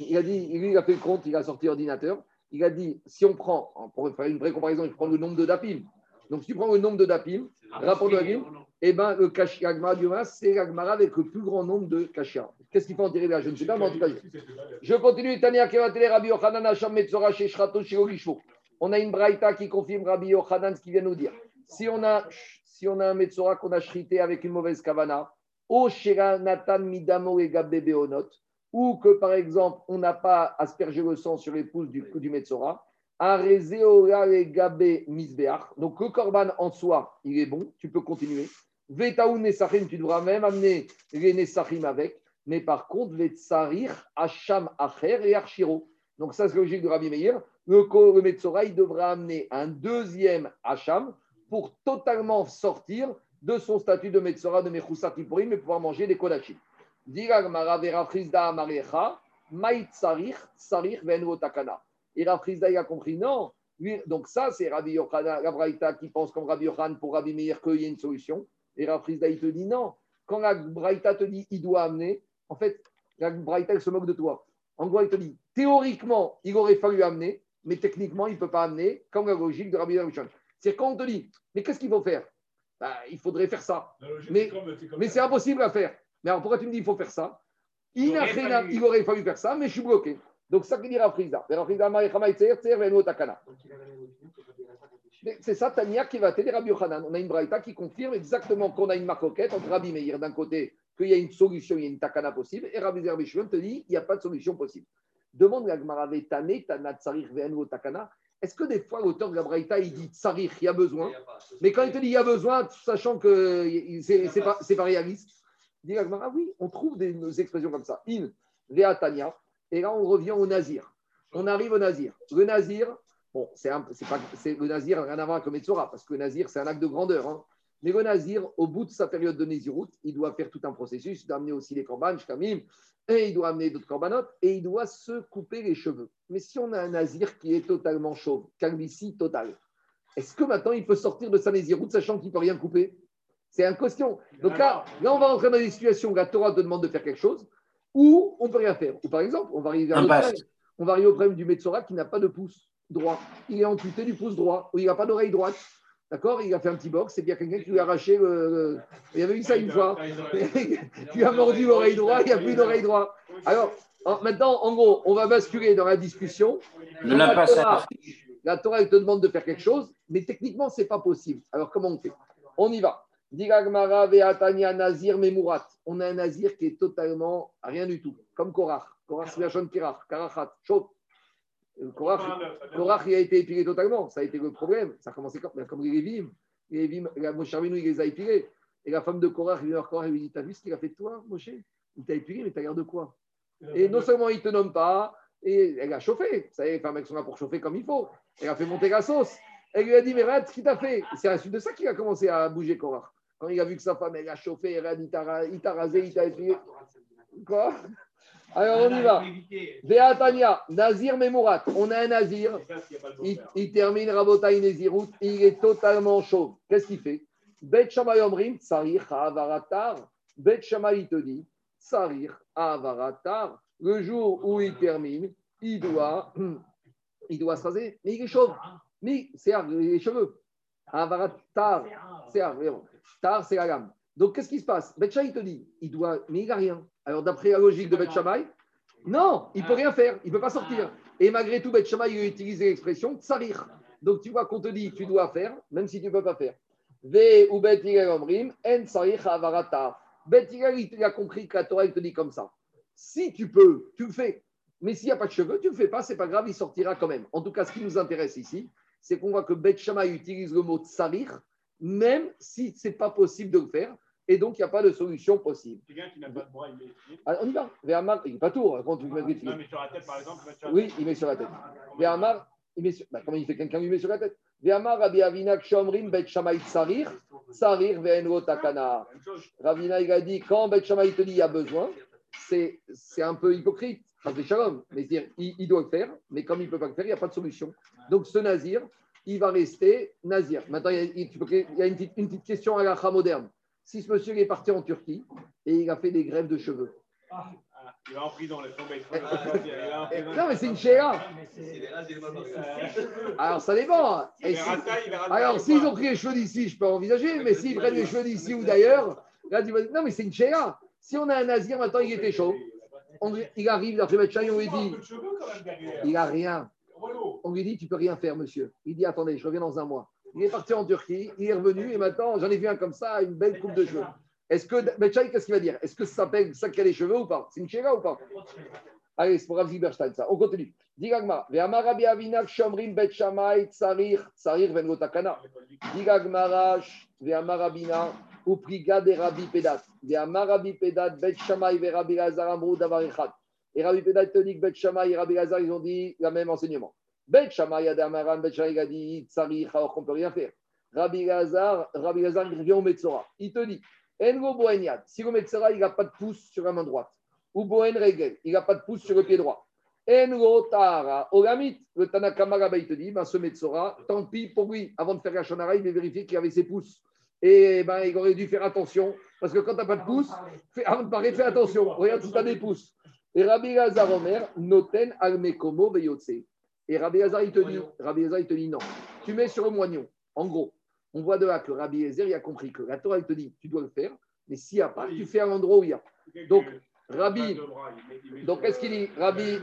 Il a dit, lui, il a fait le compte, il a sorti l'ordinateur. Il a dit, si on prend, pour faire une vraie comparaison, il prend le nombre de dapim. Donc, si tu prends le nombre de dapim, rapport de dapim, eh ben, le Agmara du Mas, c'est l'Agmara avec le plus grand nombre de Kashia. Qu'est-ce qu'il faut en tirer là? Je ne sais pas, mais en tout cas, je continue. Tania Kevatele Rabbi Yochanan Hacham Metzora Sheshrato Shirogishvo. On a une braïta qui confirme Rabbi Yochanan ce qu'il vient nous dire. Si on a, si on a un Metzora qu'on a shrité avec une mauvaise kavana, O Natan Midamo Beonot, ou que par exemple, on n'a pas aspergé le sang sur les pouces du, du Metzora, et Misbeach. Donc le korban en soi, il est bon, tu peux continuer. Vetaou Nesachim, tu devras même amener les Nesachim avec. Mais par contre, Vetsarir, Hacham Acher et Archiro. Donc ça, c'est logique de Rabbi Meir. Le, le Metzora, devra amener un deuxième Hacham pour totalement sortir de son statut de Metzora de Mechousa Kipporim et pouvoir manger des Kodachim. Et Rav Frisda, il a compris, non. Donc ça, c'est Rabbi Yochanan, la qui pense comme Rabbi Yochanan pour Rabbi Meir qu'il y a une solution. Et Frisda, il te dit non. Quand la Braïta te dit il doit amener, en fait, la Braïta, elle se moque de toi. En gros, il te dit, théoriquement, il aurait fallu amener, mais techniquement, il ne peut pas amener, comme la logique de Rabbi Yochanan. C'est quand on te dit, mais qu'est-ce qu'il faut faire? Bah, Il faudrait faire ça. Mais, mais c'est impossible à faire. Mais alors pourquoi tu me dis il faut faire ça? Il, il, aurait fallu... il aurait fallu faire ça, mais je suis bloqué. Donc, ça que dit Rafriza. C'est ça, Tania, qui va t'aider Rabbi Yochanan. On a une braïta qui confirme exactement qu'on a une maroquette entre Rabbi Meir d'un côté, qu'il y a une solution, il y a une takana possible, et Rabbi Zerbishouan te dit il n'y a pas de solution possible. Demande la Gemara Tane, Tana Tsarir Ve'enu Takana. Est-ce que des fois, l'auteur de la braïta, il dit Tsarir, il y a besoin? Mais quand il te dit il y a besoin, sachant que c'est pas, pas réaliste, dit la Gemara oui, on trouve des, expressions comme ça. In, Vea Tania. Et là, on revient au Nazir. On arrive au Nazir. Le Nazir, bon, c'est pas, le Nazir n'a rien à voir avec le Metzora, parce que le Nazir, c'est un acte de grandeur. Hein. Mais le Nazir, au bout de sa période de Nézirut, il doit faire tout un processus, il doit amener aussi les corbanes, Shkamim, et il doit amener d'autres corbanotes, et il doit se couper les cheveux. Mais si on a un Nazir qui est totalement chauve, calvitie totale, est-ce que maintenant il peut sortir de sa Nézirut sachant qu'il ne peut rien couper? C'est un question. Donc là, là, on va rentrer dans des situations où la Torah te demande de faire quelque chose, ou on ne peut rien faire. Ou par exemple, on va arriver, on va arriver au problème du Metzora qui n'a pas de pouce droit. Il est amputé du pouce droit, ou il n'a pas d'oreille droite. D'accord Il a fait un petit box, c'est bien quelqu'un qui lui a arraché le. Il y avait eu ça une fois. (laughs) qui a mordu l'oreille droite, il n'y a plus d'oreille droite. Alors, maintenant, en gros, on va basculer dans la discussion. la, Torah, la Torah, elle te demande de faire quelque chose, mais techniquement, ce n'est pas possible. Alors, comment on fait? On y va. Nazir Memourat. On a un Nazir qui est totalement rien du tout, comme Korach. Korach, c'est la Kirach, Karachat, chaud. Korach, Korach, il a été épilé totalement. Ça a été le problème. Ça a commencé comme, comme les Lévim. Les Lévim, Moshe Rabbeinu, il les a épilés. Et la femme de Korach, il Korach lui dit T'as vu ce qu'il a fait de toi, Moshe? Il t'a épilé, mais t'as l'air de quoi? Et non seulement il ne te nomme pas, et elle a chauffé. Vous savez, les femmes, elles sont là pour chauffer comme il faut. Elle a fait monter la sauce. Elle lui a dit Mais regarde ce qu'il t'a fait. C'est à la suite de ça qu'il a commencé à bouger Korach. Quand il a vu que sa femme, elle a chauffé, elle a dit, il t'a rasé, il t'a épilé. Quoi? Alors on y va. Veatania, Nazir Memourat. On a un Nazir. Il, termine Rabotaï Nezirut. Il est totalement chaud. Qu'est-ce qu'il fait? Bet Shamay Omrim, Sarir Avaratar. Bet Shamay te dit, Sarir Avaratar. Le jour où il termine, il doit, (clears throat) il doit se raser. Mais il est chauve. Mais c'est les cheveux. Avaratar. C'est Tar, c'est la gamme. Donc, qu'est-ce qui se passe? Bet il te dit, il doit, mais il n'a rien. Alors, d'après la logique de Bet non, il ne peut rien faire, il ne peut pas sortir. Et malgré tout, Bet il utilise l'expression tsarir. Donc, tu vois qu'on te dit, tu dois faire, même si tu ne peux pas faire. Ve ou Bet omrim, en sarich avarata. Bet il a compris que la Torah, il te dit comme ça. Si tu peux, tu le fais. Mais s'il n'y a pas de cheveux, tu ne le fais pas, c'est pas grave, il sortira quand même. En tout cas, ce qui nous intéresse ici, c'est qu'on voit que Bet utilise le mot tsarir même si ce n'est pas possible de le faire. Et donc, il n'y a pas de solution possible. Quelqu'un qui n'a pas de bras, il met ah, On y va. Il n'est pas tout. Quand tu mets sur la tête, par exemple. oui, il met sur la tête. Véhamar, il met sur... Bah, comment il fait quelqu'un lui met sur la tête? Véhamar, Rabbi Avina, Kshomrim, Bet Shamay Tsarir, Tsarir, Ve'enro Takana. Ravina, il a dit, quand Bet Shamay te dit il y a besoin, c'est un peu hypocrite. Mais dire, il, il doit le faire, mais comme il ne peut pas le faire, il n'y a pas de solution. Donc, ce nazir, il va rester nazir. Maintenant, il y a, une, petite, question à la moderne. Si ce monsieur est parti en Turquie et il a fait des grèves de cheveux, Il va en prison, laisse tomber. Non, mais c'est une chéra. Alors, ça dépend. si- Alors, il s'ils ont pris les cheveux d'ici, je peux envisager, mais s'ils prennent les cheveux d'ici ou d'ailleurs, là, tu vas dire, non, mais c'est une chéra. Si on a un nazir, maintenant, il était chaud. On- il arrive, d'après médecin, on lui a dit, il a rien. On lui dit, tu peux rien faire, monsieur. Il dit, attendez, je reviens dans un mois. Il est parti en Turquie, il est revenu, et maintenant, j'en ai vu un comme ça, une belle coupe de cheveux. Est-ce que, médecin, qu'est-ce qu'il va dire? Est-ce que ça s'appelle ça qui les cheveux ou pas? C'est une chéra ou pas? Allez, c'est pour Rav Zilberstein, ça. On continue. Digagma. Ve'amar Rabbi Avinak shomrim bet shamay tsarir tsarir ben gotakana. Digagmarash ve'amar Rabina upriga de Rabbi Pedat. Ve'amar Rabbi Pedat bet shamay ve Rabbi Lazar amrou davar. Et Rabbi Pedat que bet shamay et Rabbi Lazar ils ont dit le même enseignement. Bet shamay a d'amaran bet shamay il a dit tsarir alors qu'on peut rien faire. Rabbi Lazar, Rabbi Lazar il revient au Metzora. Il te dit Engo boenyad. Si le Metzora il n'a pas de pouce sur la main droite ou Bohen Regel, il n'a pas de pouce sur le pied droit. Enro Tara, Olamit, le Tanakama là-bas, il te dit, ben, ce Metzora, tant pis pour lui, avant de faire la Shonara, il devait vérifier qu'il avait ses pouces. Et ben, il aurait dû faire attention, parce que quand tu n'as pas de pouce, avant de parler, fais attention, regarde si tu as des pouces. Et Rabbi Lazar Omer, Noten Almekomo Veyotse. Et Rabbi Lazar, il te dit, Rabbi Lazar, il te dit non. Tu mets sur le moignon. En gros, on voit de là que Rabbi Ezer, il a compris que la Torah, il te dit, tu dois le faire, mais s'il n'y a pas, tu fais à l'endroit où il y a. Donc, Rabbi, donc qu'est-ce qu'il dit Rabbi,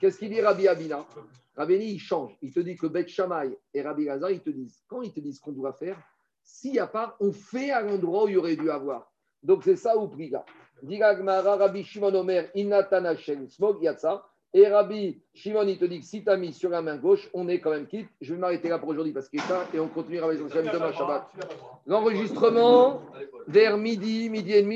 qu'est-ce qu'il dit Rabbi Abina? Rabbi il change. Il te dit que Beth Shammai et Rabbi Lazar, ils te disent, quand ils te disent qu'on doit faire, s'il n'y a pas, on fait à l'endroit où il y aurait dû avoir. Donc c'est ça ou priga. Rabbi Shimon Omer, Inatan Hashem, Smog Yatsa. Et Rabbi Shimon, il te dit que si tu as mis sur la main gauche, on est quand même quitte. Je vais m'arrêter là pour aujourd'hui parce qu'il est tard et on continue avec demain Shabbat. L'enregistrement vers midi, midi et demi.